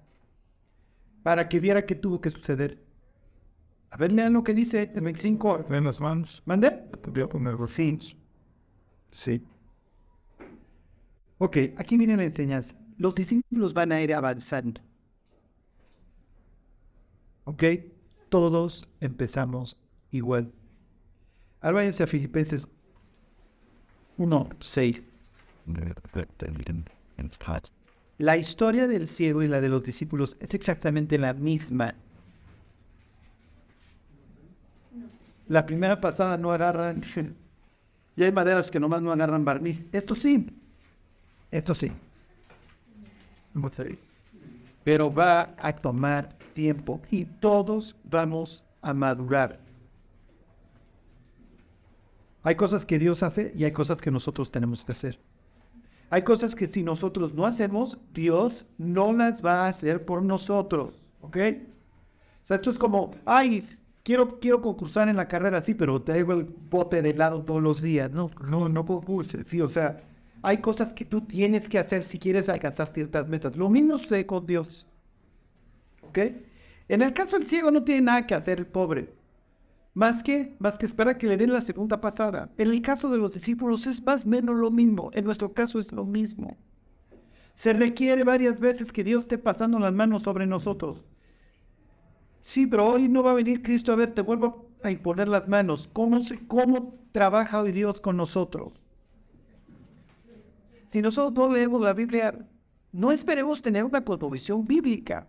Para que viera qué tuvo que suceder. A ver, lean lo que dice el 25. En las manos. ¿Mande? Poner Sí. Ok, aquí viene la enseñanza. Los discípulos van a ir avanzando. Ok, todos empezamos igual. Ahora váyanse a Filipenses 1, 6. La historia del ciego y la de los discípulos es exactamente la misma. La primera pasada no agarran. Y hay maderas que nomás no agarran barniz. Esto sí. Esto sí. Pero va a tomar tiempo y todos vamos a madurar. Hay cosas que Dios hace y hay cosas que nosotros tenemos que hacer. Hay cosas que si nosotros no hacemos, Dios no las va a hacer por nosotros. ¿Ok? O sea, esto es como, ay, quiero, quiero concursar en la carrera, sí, pero traigo el bote de helado todos los días. No, no, no concurse, sí, o sea, hay cosas que tú tienes que hacer si quieres alcanzar ciertas metas. Lo mismo sucede con Dios. ¿Ok? En el caso del ciego no tiene nada que hacer el pobre. Más que, más que esperar que le den la segunda pasada. En el caso de los discípulos es más o menos lo mismo. En nuestro caso es lo mismo. Se requiere varias veces que Dios esté pasando las manos sobre nosotros. Sí, pero hoy no va a venir Cristo a ver, te vuelvo a imponer las manos. ¿Cómo, cómo trabaja hoy Dios con nosotros? Si nosotros no leemos la Biblia, no esperemos tener una cosmovisión bíblica.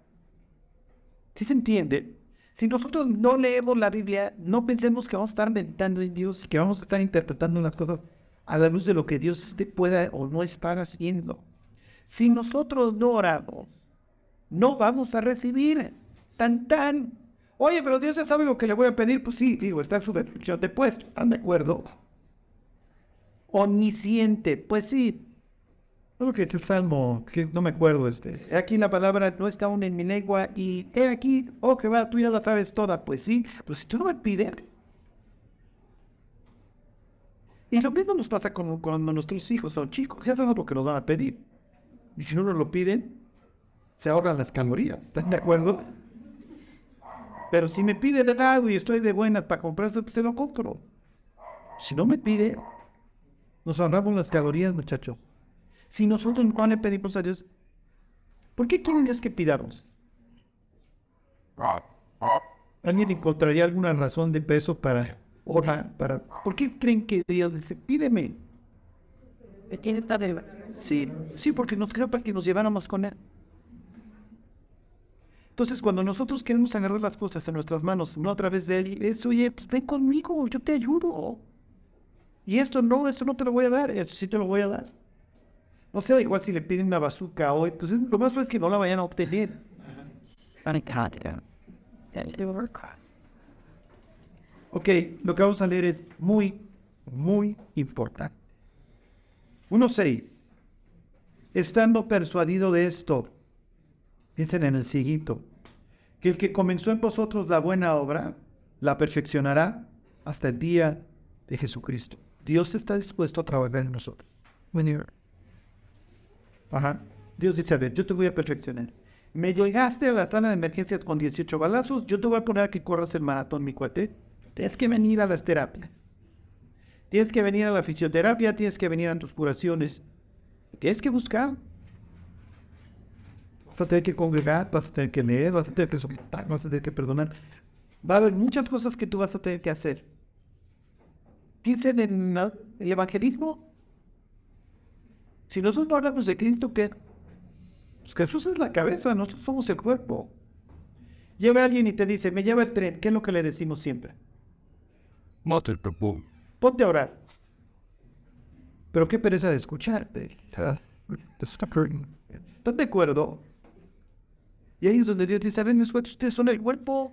¿Sí se entiende? Si nosotros no leemos la Biblia, no pensemos que vamos a estar inventando en Dios y que vamos a estar interpretando las cosas a la luz de lo que Dios pueda o no estar haciendo. Si nosotros no oramos, no vamos a recibir tan tan. Oye, pero Dios ya sabe lo que le voy a pedir. Pues sí, digo, está en su descripción de puesto. ¿Están de acuerdo? Omnisciente. Pues sí, Creo que este salmo, que no me acuerdo, este. Aquí la palabra no está aún en mi lengua y he aquí, oh va, tú ya la sabes toda. Pues sí, pero si tú no me pides. Y lo mismo nos pasa con, cuando nuestros hijos son chicos. Ya sabemos lo que nos van a pedir. Y si no nos lo piden, se ahorran las calorías. ¿Están de acuerdo? Pero si me pide de lado y estoy de buenas para comprarse, pues se lo compro. Si no me pide, nos ahorramos las calorías, muchacho. Si nosotros no le pedimos a Dios, ¿por qué quieren Dios que pidamos? ¿Alguien encontraría alguna razón de peso para orar? Para... ¿Por qué creen que Dios dice, pídeme? ¿Tiene esta Sí, sí, porque nos creo para que nos lleváramos con Él. Entonces, cuando nosotros queremos agarrar las cosas en nuestras manos, no a través de Él, es, oye, pues ven conmigo, yo te ayudo. Y esto no, esto no te lo voy a dar, esto sí te lo voy a dar. No sé, igual si le piden una bazooka hoy, pues lo más es que no la vayan a obtener. Ok, lo que vamos a leer es muy, muy importante. 1.6. Estando persuadido de esto, dicen en el siguiente, que el que comenzó en vosotros la buena obra, la perfeccionará hasta el día de Jesucristo. Dios está dispuesto a trabajar en nosotros. Ajá. Dios dice, a ver, yo te voy a perfeccionar. Me llegaste a la sala de emergencias con 18 balazos, yo te voy a poner a que corras el maratón, mi cuate. Tienes que venir a las terapias. Tienes que venir a la fisioterapia, tienes que venir a tus curaciones. Tienes que buscar. Vas a tener que congregar, vas a tener que leer, vas a tener que soportar, vas a tener que perdonar. Va a haber muchas cosas que tú vas a tener que hacer. Piensen en el evangelismo. Si nosotros no hablamos de Cristo, ¿qué? Pues Jesús es la cabeza, nosotros somos el cuerpo. Lleva a alguien y te dice, me lleva el tren, ¿qué es lo que le decimos siempre? Ponte a orar. Pero qué pereza de escucharte. ¿Estás de acuerdo? Y ahí es donde Dios dice, a ver, ustedes son el cuerpo.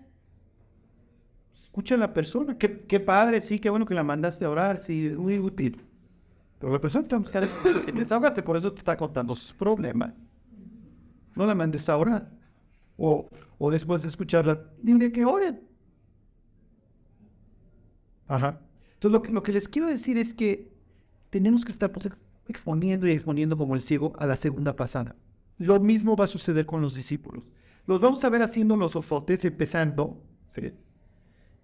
Escucha a la persona. Qué, qué padre, sí, qué bueno que la mandaste a orar, sí, muy útil. Pero la persona desahogate, por eso te está contando sus problemas. No la mandes a orar. O, o después de escucharla, dile que oren. Ajá. Entonces lo que, lo que les quiero decir es que tenemos que estar pues, exponiendo y exponiendo como el ciego a la segunda pasada. Lo mismo va a suceder con los discípulos. Los vamos a ver haciendo los ofotes empezando. ¿sí?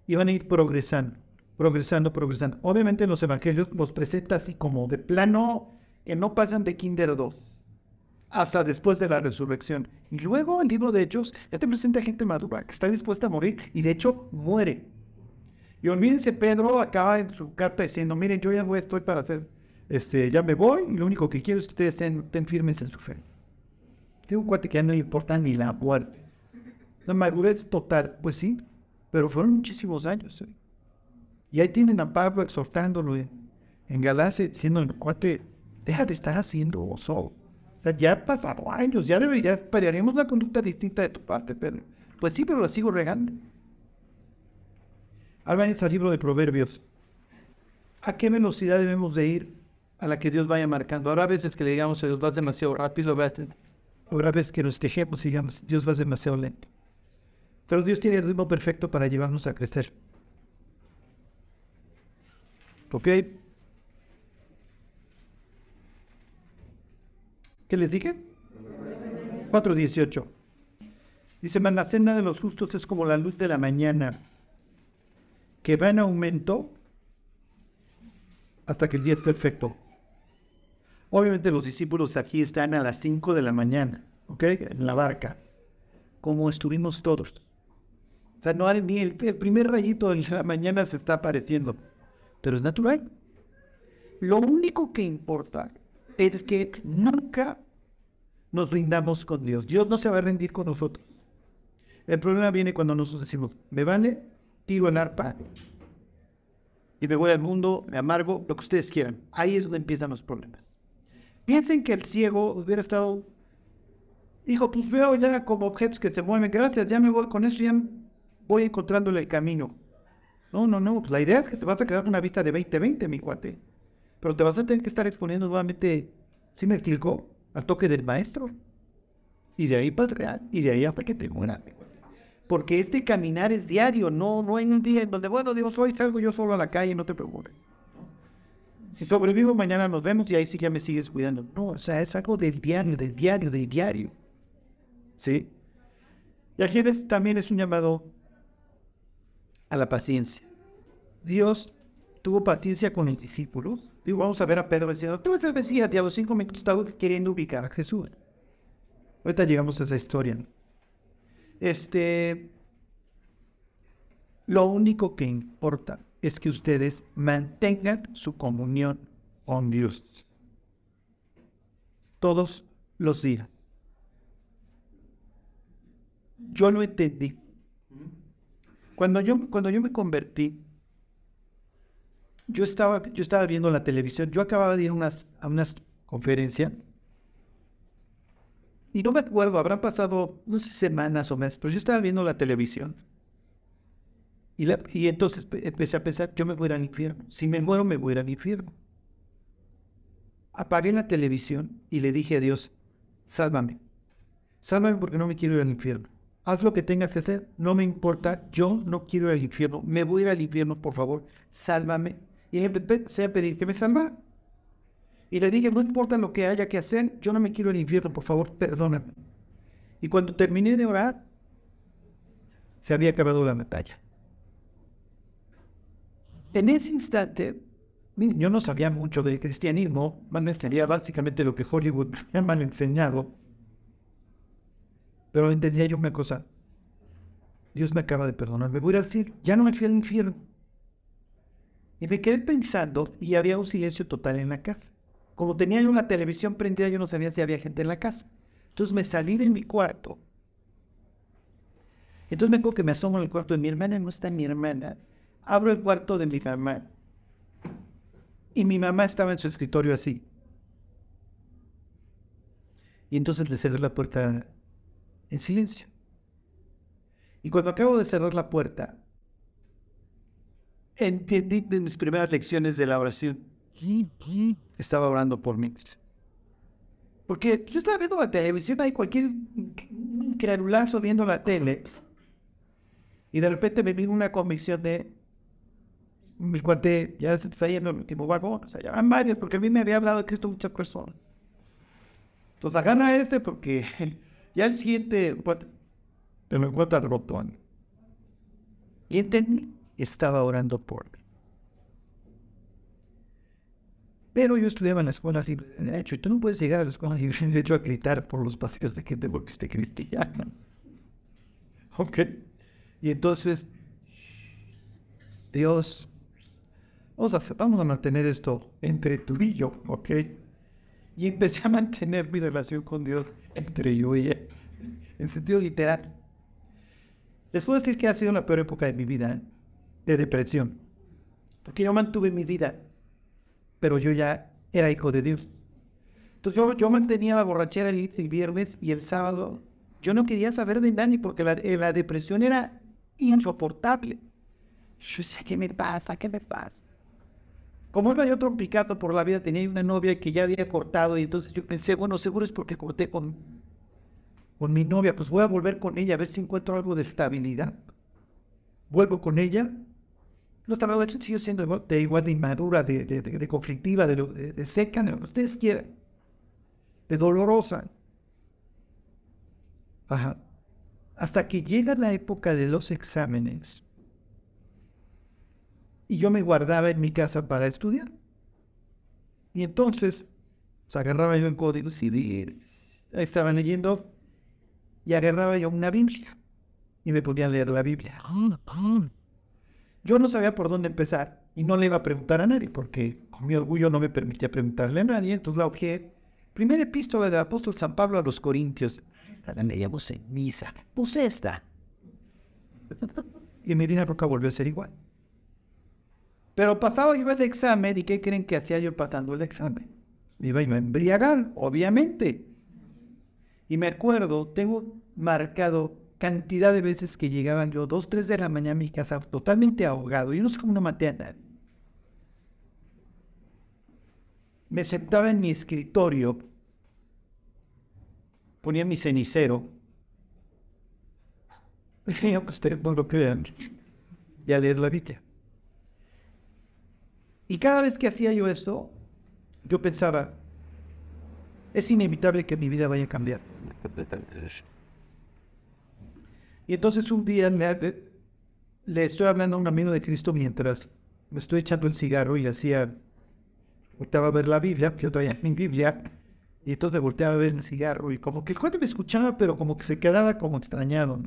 y van a ir progresando, progresando, progresando. Obviamente en los evangelios los presenta así como de plano que no pasan de Kinder 2 hasta después de la resurrección. Y luego el libro de Hechos ya te presenta gente madura que está dispuesta a morir y de hecho muere. Y olvídense, Pedro acaba en su carta diciendo, miren, yo ya voy, estoy para hacer, este, ya me voy y lo único que quiero es que ustedes estén, firmes en su fe. Tengo un cuate que ya no le importa ni la muerte. La madurez total, pues sí, pero fueron muchísimos años. ¿eh? Y ahí tienen a Pablo exhortándolo en, Galacia, diciendo, cuate, deja de estar haciendo oso. O sea, ya han pasado años, ya, debería, esperaríamos una conducta distinta de tu parte, Pedro. Pues sí, pero la sigo regando. Ahora en el libro de Proverbios. ¿A qué velocidad debemos de ir a la que Dios vaya marcando? Ahora a veces que le digamos a Dios vas demasiado rápido, ahora a veces que nos quejemos y digamos Dios va demasiado lento. Pero Dios tiene el ritmo perfecto para llevarnos a crecer. ¿Ok? ¿Qué les dije? 4.18. Dice, la cena de los justos es como la luz de la mañana, que va en aumento hasta que el día es perfecto. Obviamente los discípulos aquí están a las 5 de la mañana, ¿ok? En la barca, como estuvimos todos. O sea, no hay ni el, primer rayito de la mañana se está apareciendo. Pero es natural. Lo único que importa es que nunca nos rindamos con Dios. Dios no se va a rendir con nosotros. El problema viene cuando nosotros decimos, me vale, tiro el arpa y me voy al mundo, me amargo, lo que ustedes quieran. Ahí es donde empiezan los problemas. Piensen que el ciego hubiera estado, dijo, pues veo ya como objetos que se mueven, gracias, ya me voy con eso, ya voy encontrándole el camino. No, no, no. Pues la idea es que te vas a quedar una vista de 20-20, mi cuate. Pero te vas a tener que estar exponiendo nuevamente, si me explico, al toque del maestro. Y de ahí para real. Y de ahí hasta que te mueras, Porque este caminar es diario, no, no hay un día en donde, bueno, Dios, hoy salgo yo solo a la calle, no te preocupes. Si sobrevivo mañana nos vemos y ahí sí ya me sigues cuidando. No, o sea, es algo del diario, del diario, del diario. ¿Sí? Y aquí también es un llamado a la paciencia. Dios tuvo paciencia con los discípulos. Digo, vamos a ver a Pedro diciendo, tú eres el Mesías, y los cinco minutos estaba queriendo ubicar a Jesús. Ahorita llegamos a esa historia. Este, lo único que importa es que ustedes mantengan su comunión con Dios. Todos los días. Yo lo entendí. Cuando yo, cuando yo me convertí, yo estaba, yo estaba viendo la televisión, yo acababa de ir a unas, a unas conferencias y no me acuerdo, habrán pasado unas semanas o meses, pero yo estaba viendo la televisión. Y, la- y entonces pe- empecé a pensar, yo me voy a ir al infierno. Si me muero, me voy a ir al infierno. Apagué la televisión y le dije a Dios, sálvame. Sálvame porque no me quiero ir al infierno. Haz lo que tengas que hacer, no me importa, yo no quiero ir al infierno. Me voy a ir al infierno, por favor, sálvame. Y empecé a pedir que me salvara. Y le dije, no importa lo que haya que hacer, yo no me quiero ir al infierno, por favor, perdóname. Y cuando terminé de orar, se había acabado la batalla. En ese instante, yo no sabía mucho del cristianismo, me enseñaba básicamente lo que Hollywood me han enseñado. Pero entendía yo una cosa. Dios me acaba de perdonar, me voy a decir, ya no me fui al infierno. Y me quedé pensando y había un silencio total en la casa. Como tenía yo la televisión prendida, yo no sabía si había gente en la casa. Entonces me salí de mi cuarto. Entonces me acuerdo que me asomo el cuarto de mi hermana, no está mi hermana. Abro el cuarto de mi mamá. Y mi mamá estaba en su escritorio así. Y entonces le cerré la puerta en silencio. Y cuando acabo de cerrar la puerta, entendí de mis primeras lecciones de la oración. Estaba orando por mí. Porque yo estaba viendo la televisión, hay cualquier incredulazo viendo la tele. Y de repente me vino una convicción de, mi cuate ya se está yendo el último vagón, o sea, ya van varios, porque a mí me había hablado de Cristo muchas personas. Entonces agarra este porque ya el siguiente te lo encuentra rotón. Y entendí, estaba orando por mí. Pero yo estudiaba en la escuela libre de derecho y tú no puedes llegar a la escuela libre de derecho a gritar por los pasillos de gente porque esté cristiano. Ok. Y entonces, Dios, vamos a, vamos a mantener esto entre tú y yo, ¿ok? Y empecé a mantener mi relación con Dios entre yo y Él, en sentido literal. Les puedo decir que ha sido la peor época de mi vida, ¿eh? de depresión, porque yo mantuve mi vida, pero yo ya era hijo de Dios. Entonces yo, yo mantenía la borrachera el, viernes y el sábado. Yo no quería saber de nadie porque la, eh, la depresión era insoportable. Yo decía, ¿qué me pasa? ¿Qué me pasa? Como iba yo trompicado por la vida, tenía una novia que ya había cortado y entonces yo pensé, bueno, seguro es porque corté con, con mi novia, pues voy a volver con ella a ver si encuentro algo de estabilidad. Vuelvo con ella. De hecho, sigo siendo igual de, igual de inmadura, de, de, de- de conflictiva, de- de seca, de lo que ustedes quieran. De dolorosa. Ajá. Hasta que llega la época de los exámenes. Y yo me guardaba en mi casa para estudiar. Y entonces, pues, agarraba yo el código civil, estaba leyendo, y agarraba yo una Biblia. Y me ponía a leer la Biblia. Yo no sabía por dónde empezar y no le iba a preguntar a nadie porque con mi orgullo no me permitía preguntarle a nadie. Entonces la hojeé. Primera epístola del apóstol San Pablo a los Corintios. La leíamos en misa. Puse esta. Y mi Roca volvió a ser igual. Pero pasaba yo el examen y ¿qué creen que hacía yo pasando el examen? Me iba a embriagar, obviamente. Y me acuerdo, tengo marcado cantidad de veces que llegaban yo dos, tres de la mañana a mi casa totalmente ahogado. Yo no sé cómo no maté a nadie. Me sentaba en mi escritorio, ponía mi cenicero. Y ustedes no lo crean. Ya leer la Biblia. Y cada vez que hacía yo esto, yo pensaba, es inevitable que mi vida vaya a cambiar. Y entonces un día le, le estoy hablando a un amigo de Cristo mientras me estoy echando el cigarro y hacía, volteaba a ver la Biblia, que yo traía mi Biblia, y entonces volteaba a ver el cigarro y como que el cuate me escuchaba, pero como que se quedaba como extrañado.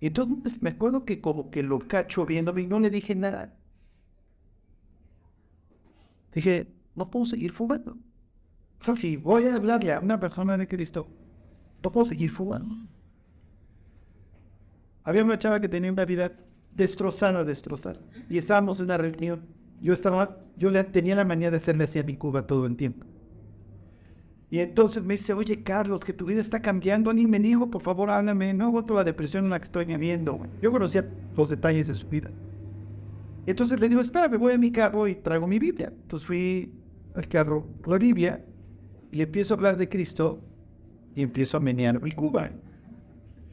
Y entonces me acuerdo que como que lo cacho viéndome y no le dije nada. Dije, no puedo seguir fumando. Si voy a hablarle a una persona de Cristo, no puedo seguir fumando. Había una chava que tenía una vida destrozada, destrozada. Y estábamos en una reunión. Yo estaba, yo tenía la manía de hacerle así a mi Cuba todo el tiempo. Y entonces me dice, oye Carlos, que tu vida está cambiando. Ni me dijo, por favor, háblame. No aguanto la depresión en la que estoy viviendo. Yo conocía los detalles de su vida. Entonces le digo, espera, me voy a mi carro y traigo mi Biblia. Entonces fui al carro, Biblia, y empiezo a hablar de Cristo y empiezo a menear mi Cuba.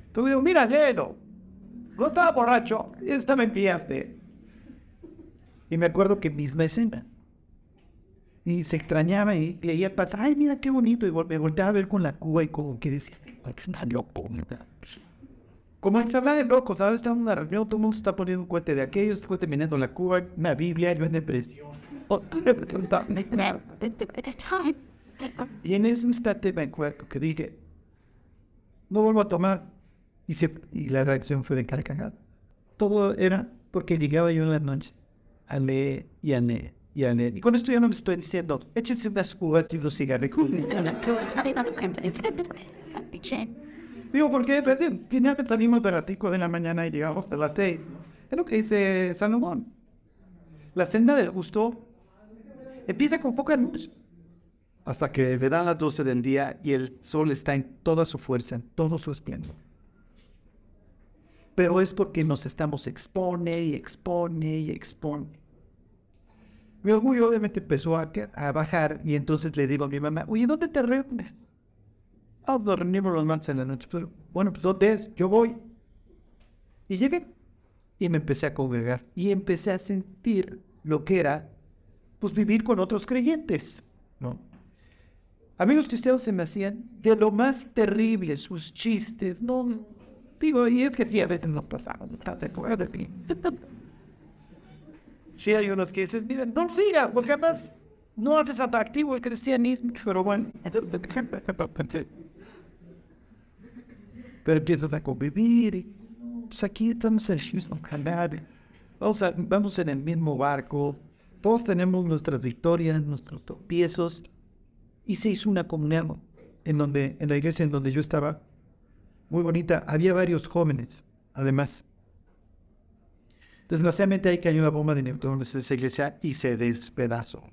Entonces digo, mira, léelo. No estaba borracho, esta me enviaste. Y me acuerdo que misma escena. Y se extrañaba y, y ella pasa, ay, mira qué bonito. Y me volteaba a ver con la cuba y como que decía, es una loco. Como estaba de loco, ¿sabes? Estaba en una reunión, todo el mundo está poniendo un cuente de aquello, este cuente mirando la cuba, una Biblia, yo en depresión. Y en ese instante me acuerdo que dije, no vuelvo a tomar. Y, se, y la reacción fue de carcajada. Todo era porque llegaba yo en la noche a leer y a leer y a leer. Y con esto yo no me estoy diciendo, échese unas cubas y unos cigarrillos. Digo, porque recién finalmente salimos de las 5 de la mañana y llegamos a las 6. Es lo que dice Salomón. La senda del gusto empieza con poca luz. Hasta que le dan las 12 del día y el sol está en toda su fuerza, en todo su esplendor. Pero es porque nos estamos expone y expone y expone. Mi orgullo obviamente empezó a, a bajar y entonces le digo a mi mamá, oye, ¿dónde te reúnes? Nos reunimos los martes en la noche. Pero, bueno, pues ¿dónde es? Yo voy. Y llegué. Y me empecé a congregar. Y empecé a sentir lo que era, pues, vivir con otros creyentes. ¿no? A mí los cristianos se me hacían de lo más terrible, sus chistes. No, digo, y es que sí, a veces nos pasamos. ¿Estás de acuerdo? Sí, hay unos que dicen, miren, no sigas, porque además no haces atractivo el cristianismo, pero bueno. Pero empiezas a convivir y pues aquí estamos en el mismo canal. Vamos, a, vamos en el mismo barco. Todos tenemos nuestras victorias, nuestros tropiezos. Y se hizo una comunión en, donde, en la iglesia en donde yo estaba. Muy bonita. Había varios jóvenes, además. Desgraciadamente hay que hay una bomba de neutrones en esa iglesia y se despedazó.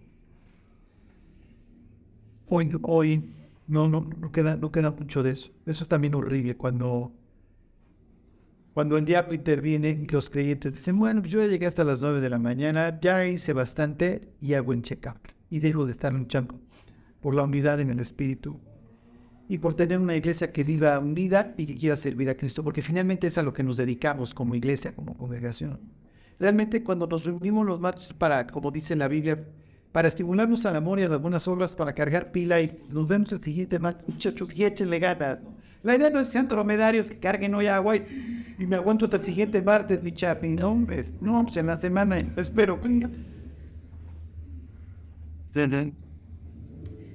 Hoy, hoy no, no, no, queda, no queda mucho de eso. Eso es también horrible cuando, cuando el diablo interviene y que los creyentes dicen, bueno, yo ya llegué hasta las 9 de la mañana, ya hice bastante y hago un check-up. Y dejo de estar luchando por la unidad en el espíritu y por tener una iglesia que viva unida y que quiera servir a Cristo, porque finalmente es a lo que nos dedicamos como iglesia, como congregación. Realmente cuando nos reunimos los martes para, como dice la Biblia, para estimularnos al amor y a las buenas obras, para cargar pila y nos vemos el siguiente martes, muchachos, y échenle ganas. La idea no es sean dromedarios que carguen hoy agua y, y, me aguanto hasta el siguiente martes, mi chapi. No, pues, no, pues en la semana espero.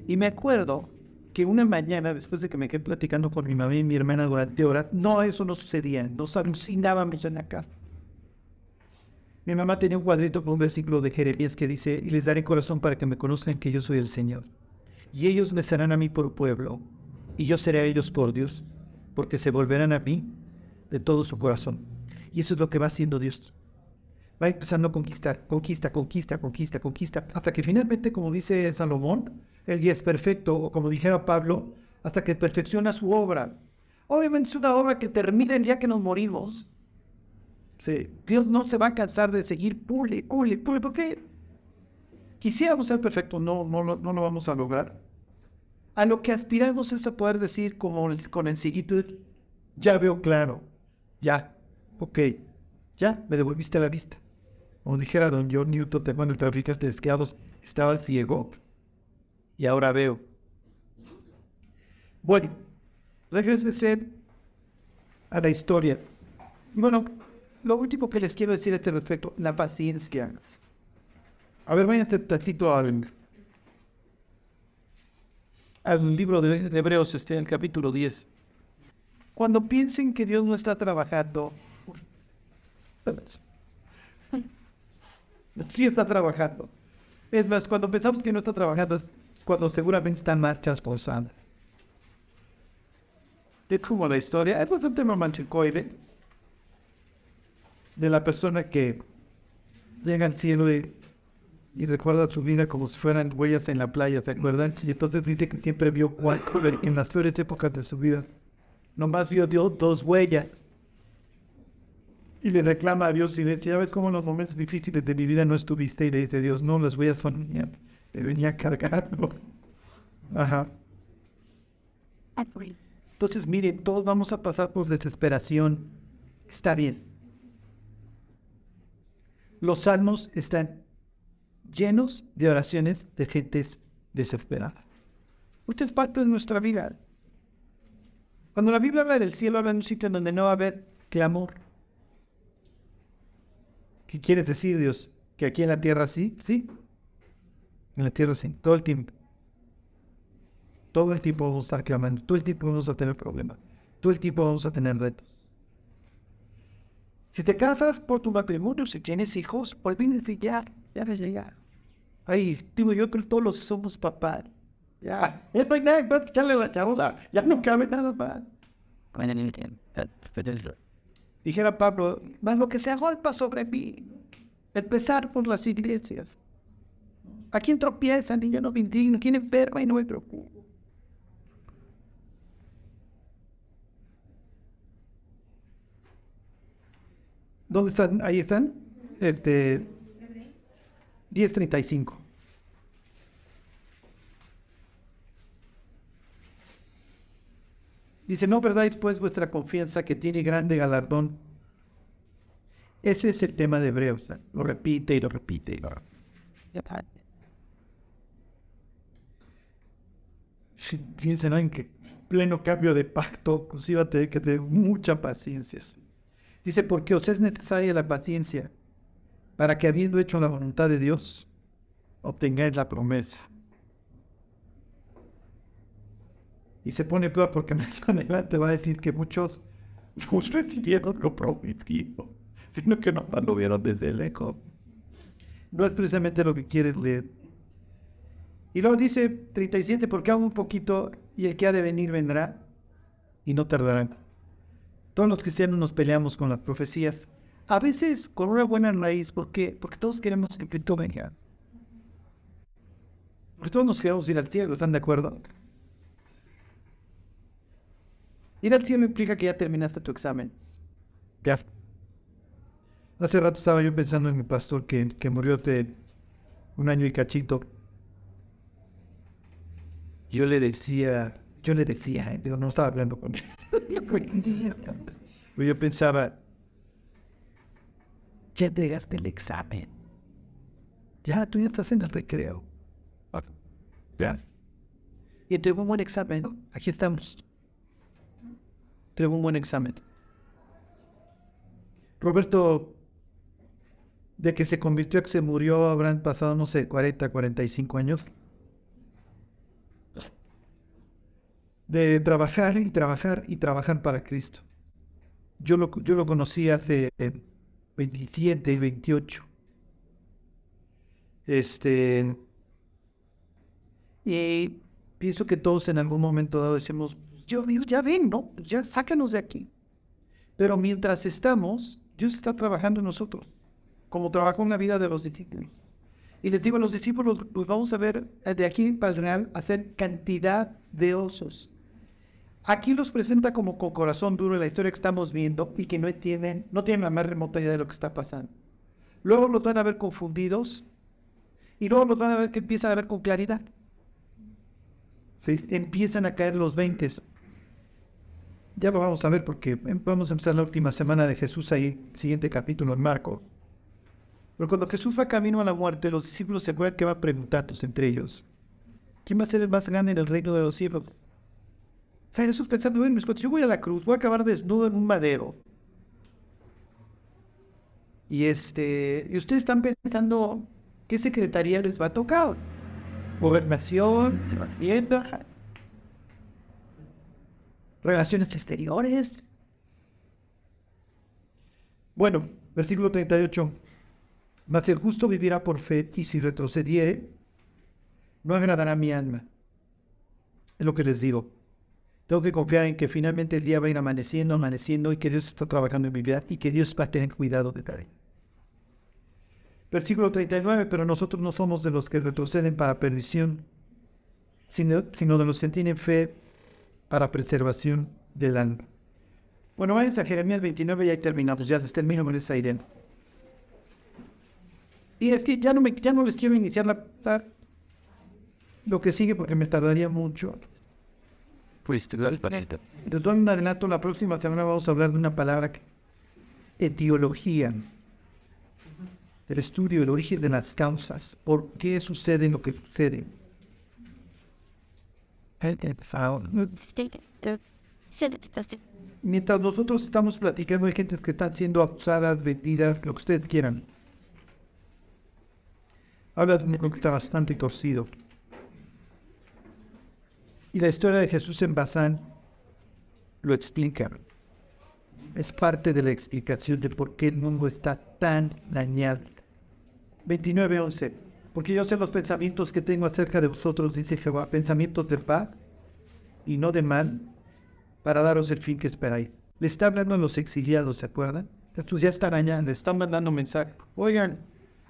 Y me acuerdo que una mañana, después de que me quedé platicando con mi mamá y mi hermana durante horas, no, eso no sucedía, nos alucinábamos en la casa. Mi mamá tenía un cuadrito con un versículo de Jeremías que dice, y les daré corazón para que me conozcan que yo soy el Señor. Y ellos me serán a mí por pueblo, y yo seré a ellos por Dios, porque se volverán a mí de todo su corazón. Y eso es lo que va haciendo Dios. Va empezando a conquistar, conquista, conquista, conquista, conquista, hasta que finalmente, como dice Salomón, él ya es perfecto, o como dijera Pablo, hasta que perfecciona su obra. Obviamente es una obra que termina el día que nos morimos. Sí. Dios no se va a cansar de seguir pule, pule, pule, porque quisiéramos ser perfectos, no, no, no, lo vamos a lograr. A lo que aspiramos es a poder decir como con el siguiente, ya veo claro, ya, ok, ya me devolviste la vista. Como dijera don John Newton, te el de esquiados, estaba ciego y ahora veo. Bueno, ser a la historia. Bueno, lo último que les quiero decir a este respecto, la paciencia. A ver, vayan tantito al, al libro de, Hebreos, este, el capítulo 10. Cuando piensen que Dios no está trabajando, sí está trabajando. Es más, cuando pensamos que no está trabajando, es cuando seguramente están marchas posadas. Es como la historia, es bastante romanticoide de la persona que llega al cielo y, recuerda su vida como si fueran huellas en la playa, ¿se acuerdan? Y entonces dice que siempre vio cuatro en las peores épocas de su vida. Nomás vio Dios dos huellas. Y le reclama a Dios y le dice, ya ves cómo en los momentos difíciles de mi vida no estuviste. Y le dice Dios, no, las huellas son mías. Le venía cargando. Ajá. Entonces, miren, todos vamos a pasar por desesperación. Está bien. Los salmos están llenos de oraciones de gentes desesperadas. Usted es parte de nuestra vida. Cuando la Biblia habla del cielo, habla de un sitio donde no va a haber clamor. ¿Qué quieres decir, Dios? ¿Que aquí en la tierra sí? Sí. En la tierra sí, todo el tiempo. Todo el tiempo vamos a estar clamando, todo el tiempo vamos a tener problemas, todo el tiempo vamos a tener retos. Si te casas por tu matrimonio, si tienes hijos, olvídate ya, ya vas a llegar. Ay, digo yo creo que todos somos papás. Ya, hay nada más que echarle la charola. Ya no cabe nada más. Dijera Pablo, más lo que se agolpa sobre mí, empezar por las iglesias. ¿A quién tropieza ni yo no me indigno? ¿Quién enferma y no me preocupo? ¿Dónde están? Ahí están. Este, 1035. Dice, no perdáis pues vuestra confianza que tiene grande galardón. Ese es el tema de Hebreos. Lo repite y lo repite y lo repite. Piensen en que pleno cambio de pacto, pues iba a tener que tener mucha paciencia. Dice, porque os es necesaria la paciencia para que habiendo hecho la voluntad de Dios, obtengáis la promesa. Y se pone peor porque más adelante va a decir que muchos no recibieron lo prometido, sino que no lo vieron desde lejos. No es precisamente lo que quieres leer. Y luego dice 37, porque aún un poquito y el que ha de venir vendrá y no tardará. Todos los cristianos nos peleamos con las profecías, a veces con una buena raíz, porque, porque todos queremos que Cristo venga. Porque todos nos queremos ir al cielo, ¿están de acuerdo? Ir al cielo implica que ya terminaste tu examen. Ya. Hace rato estaba yo pensando en mi pastor que, que murió hace un año y cachito. Yo le decía, yo le decía, eh, no estaba hablando con él. yo pensaba, ya llegaste el examen. Ya, tú ya estás en el recreo. Ya. Y tuve un buen examen. Aquí estamos tuvo un buen examen. Roberto, de que se convirtió a que se murió, habrán pasado, no sé, 40, 45 años. De trabajar y trabajar y trabajar para Cristo. Yo lo, yo lo conocí hace 27 y 28. Este. Y pienso que todos en algún momento dado decimos, yo digo, ya ven, ¿no? Ya sácanos de aquí. Pero mientras estamos, Dios está trabajando en nosotros, como trabajó en la vida de los discípulos. Y les digo a los discípulos, los vamos a ver de aquí para hacer cantidad de osos. Aquí los presenta como con corazón duro en la historia que estamos viendo y que no tienen, no tienen la más remota idea de lo que está pasando. Luego los van a ver confundidos y luego los van a ver que empiezan a ver con claridad. ¿Sí? Empiezan a caer los veintes. Ya lo vamos a ver porque vamos a empezar la última semana de Jesús ahí, siguiente capítulo en Marco. Pero cuando Jesús fue camino a la muerte, los discípulos se acuerdan que va preguntando entre ellos, ¿quién va a ser el más grande en el reino de los cielos? O sea, Jesús pensando, bueno, yo voy a la cruz, voy a acabar desnudo en un madero. Y este, y ustedes están pensando, ¿qué secretaría les va a tocar? Gobernación, hacienda, relaciones exteriores. Bueno, versículo 38. Mas el justo vivirá por fe, y si retrocediere, no agradará mi alma. Es lo que les digo. Tengo que confiar en que finalmente el día va a ir amaneciendo, amaneciendo, y que Dios está trabajando en mi vida, y que Dios va a tener cuidado de mí. Versículo 39, pero nosotros no somos de los que retroceden para perdición, sino, sino de los que tienen fe para preservación del alma. Bueno, vayan a Jeremías 29 y ahí terminamos, ya se termina con esa idea. Y es que ya no, me, ya no les quiero iniciar la, lo que sigue porque me tardaría mucho. Pues te el planeta. De todo en adelanto, la próxima semana vamos a hablar de una palabra que etiología. El estudio, el origen de las causas. ¿Por qué sucede lo que sucede? Mientras nosotros estamos platicando, hay gente que están siendo abusadas, vendidas, lo que ustedes quieran. Habla de un que está bastante torcido. Y la historia de Jesús en Bazán lo explica. Es parte de la explicación de por qué el mundo está tan dañado. 29.11 porque yo sé los pensamientos que tengo acerca de vosotros, dice Jehová, pensamientos de paz y no de mal, para daros el fin que esperáis. Le está hablando a los exiliados, ¿se acuerdan? Estos ya están allá, le están mandando mensaje. Oigan,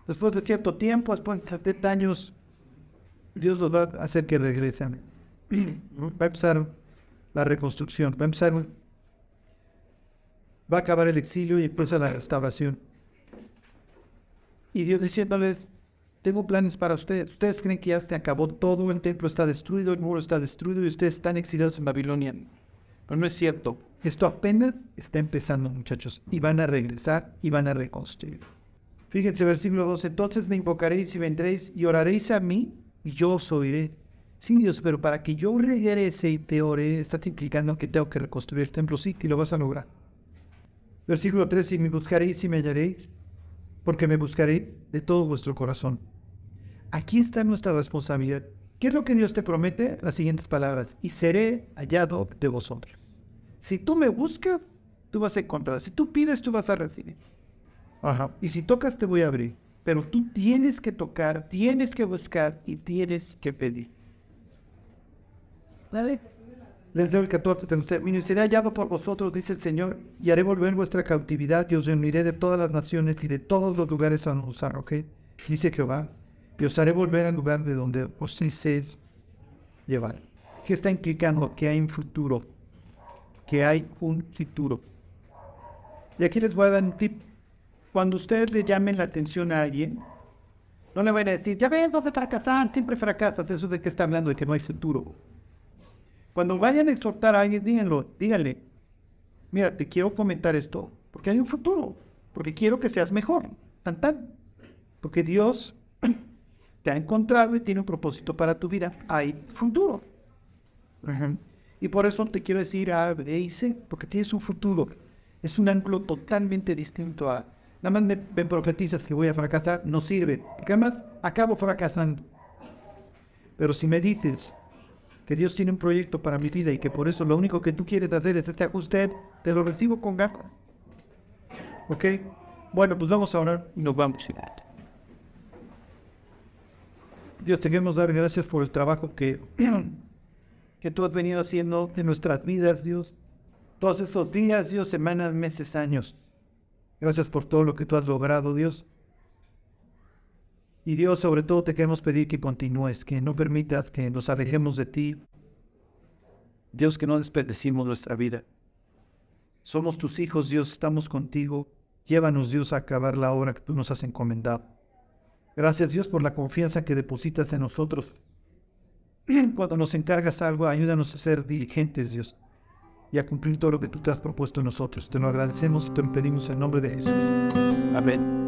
después de cierto tiempo, después de 70 años, Dios los va a hacer que regresen. Va a empezar la reconstrucción, va a empezar, va a acabar el exilio y empieza la restauración. Y Dios diciéndoles, tengo planes para ustedes. Ustedes creen que ya se acabó todo, el templo está destruido, el muro está destruido y ustedes están exiliados en Babilonia. Pero no es cierto. Esto apenas está empezando, muchachos. Y van a regresar y van a reconstruir. Fíjense, versículo 12. Entonces me invocaréis y vendréis y oraréis a mí y yo os oiré. Sí, Dios, pero para que yo regrese y te ore, estás implicando que tengo que reconstruir el templo. Sí, y lo vas a lograr. Versículo 13. Y me buscaréis y me hallaréis, porque me buscaré de todo vuestro corazón. Aquí está nuestra responsabilidad. ¿Qué es lo que Dios te promete? Las siguientes palabras. Y seré hallado de vosotros. Si tú me buscas, tú vas a encontrar. Si tú pides, tú vas a recibir. Ajá. Y si tocas, te voy a abrir. Pero tú tienes que tocar, tienes que buscar y tienes que pedir. ¿Vale? Les doy el 14. Mi seré hallado por vosotros, dice el Señor, y haré volver vuestra cautividad y os reuniré de todas las naciones y de todos los lugares a usar, ¿ok? Dice Jehová y os haré volver al lugar de donde os deseéis llevar. ¿Qué está implicando? Que hay un futuro. Que hay un futuro. Y aquí les voy a dar un tip. Cuando ustedes le llamen la atención a alguien, no le van a decir, ya ves, vas a fracasar, siempre fracasas. Eso de que está hablando de que no hay futuro. Cuando vayan a exhortar a alguien, díganlo, díganle, mira, te quiero comentar esto, porque hay un futuro, porque quiero que seas mejor. Tan, tan. Porque Dios te ha encontrado y tiene un propósito para tu vida, hay futuro. Y por eso te quiero decir A, y C, porque tienes un futuro. Es un ángulo totalmente distinto a, nada más me, profetizas que voy a fracasar, no sirve, porque además acabo fracasando. Pero si me dices que Dios tiene un proyecto para mi vida y que por eso lo único que tú quieres hacer es este ajuste, te lo recibo con ganas. ¿Ok? Bueno, pues vamos a orar y nos vamos. Dios, te queremos dar gracias por el trabajo que, que tú has venido haciendo en nuestras vidas, Dios. Todos estos días, Dios, semanas, meses, años. Gracias por todo lo que tú has logrado, Dios. Y Dios, sobre todo te queremos pedir que continúes, que no permitas que nos alejemos de ti. Dios, que no desperdecimos nuestra vida. Somos tus hijos, Dios, estamos contigo. Llévanos, Dios, a acabar la obra que tú nos has encomendado. Gracias Dios por la confianza que depositas en nosotros. Cuando nos encargas algo, ayúdanos a ser diligentes, Dios, y a cumplir todo lo que tú te has propuesto en nosotros. Te lo agradecemos y te lo pedimos en nombre de Jesús. Amén.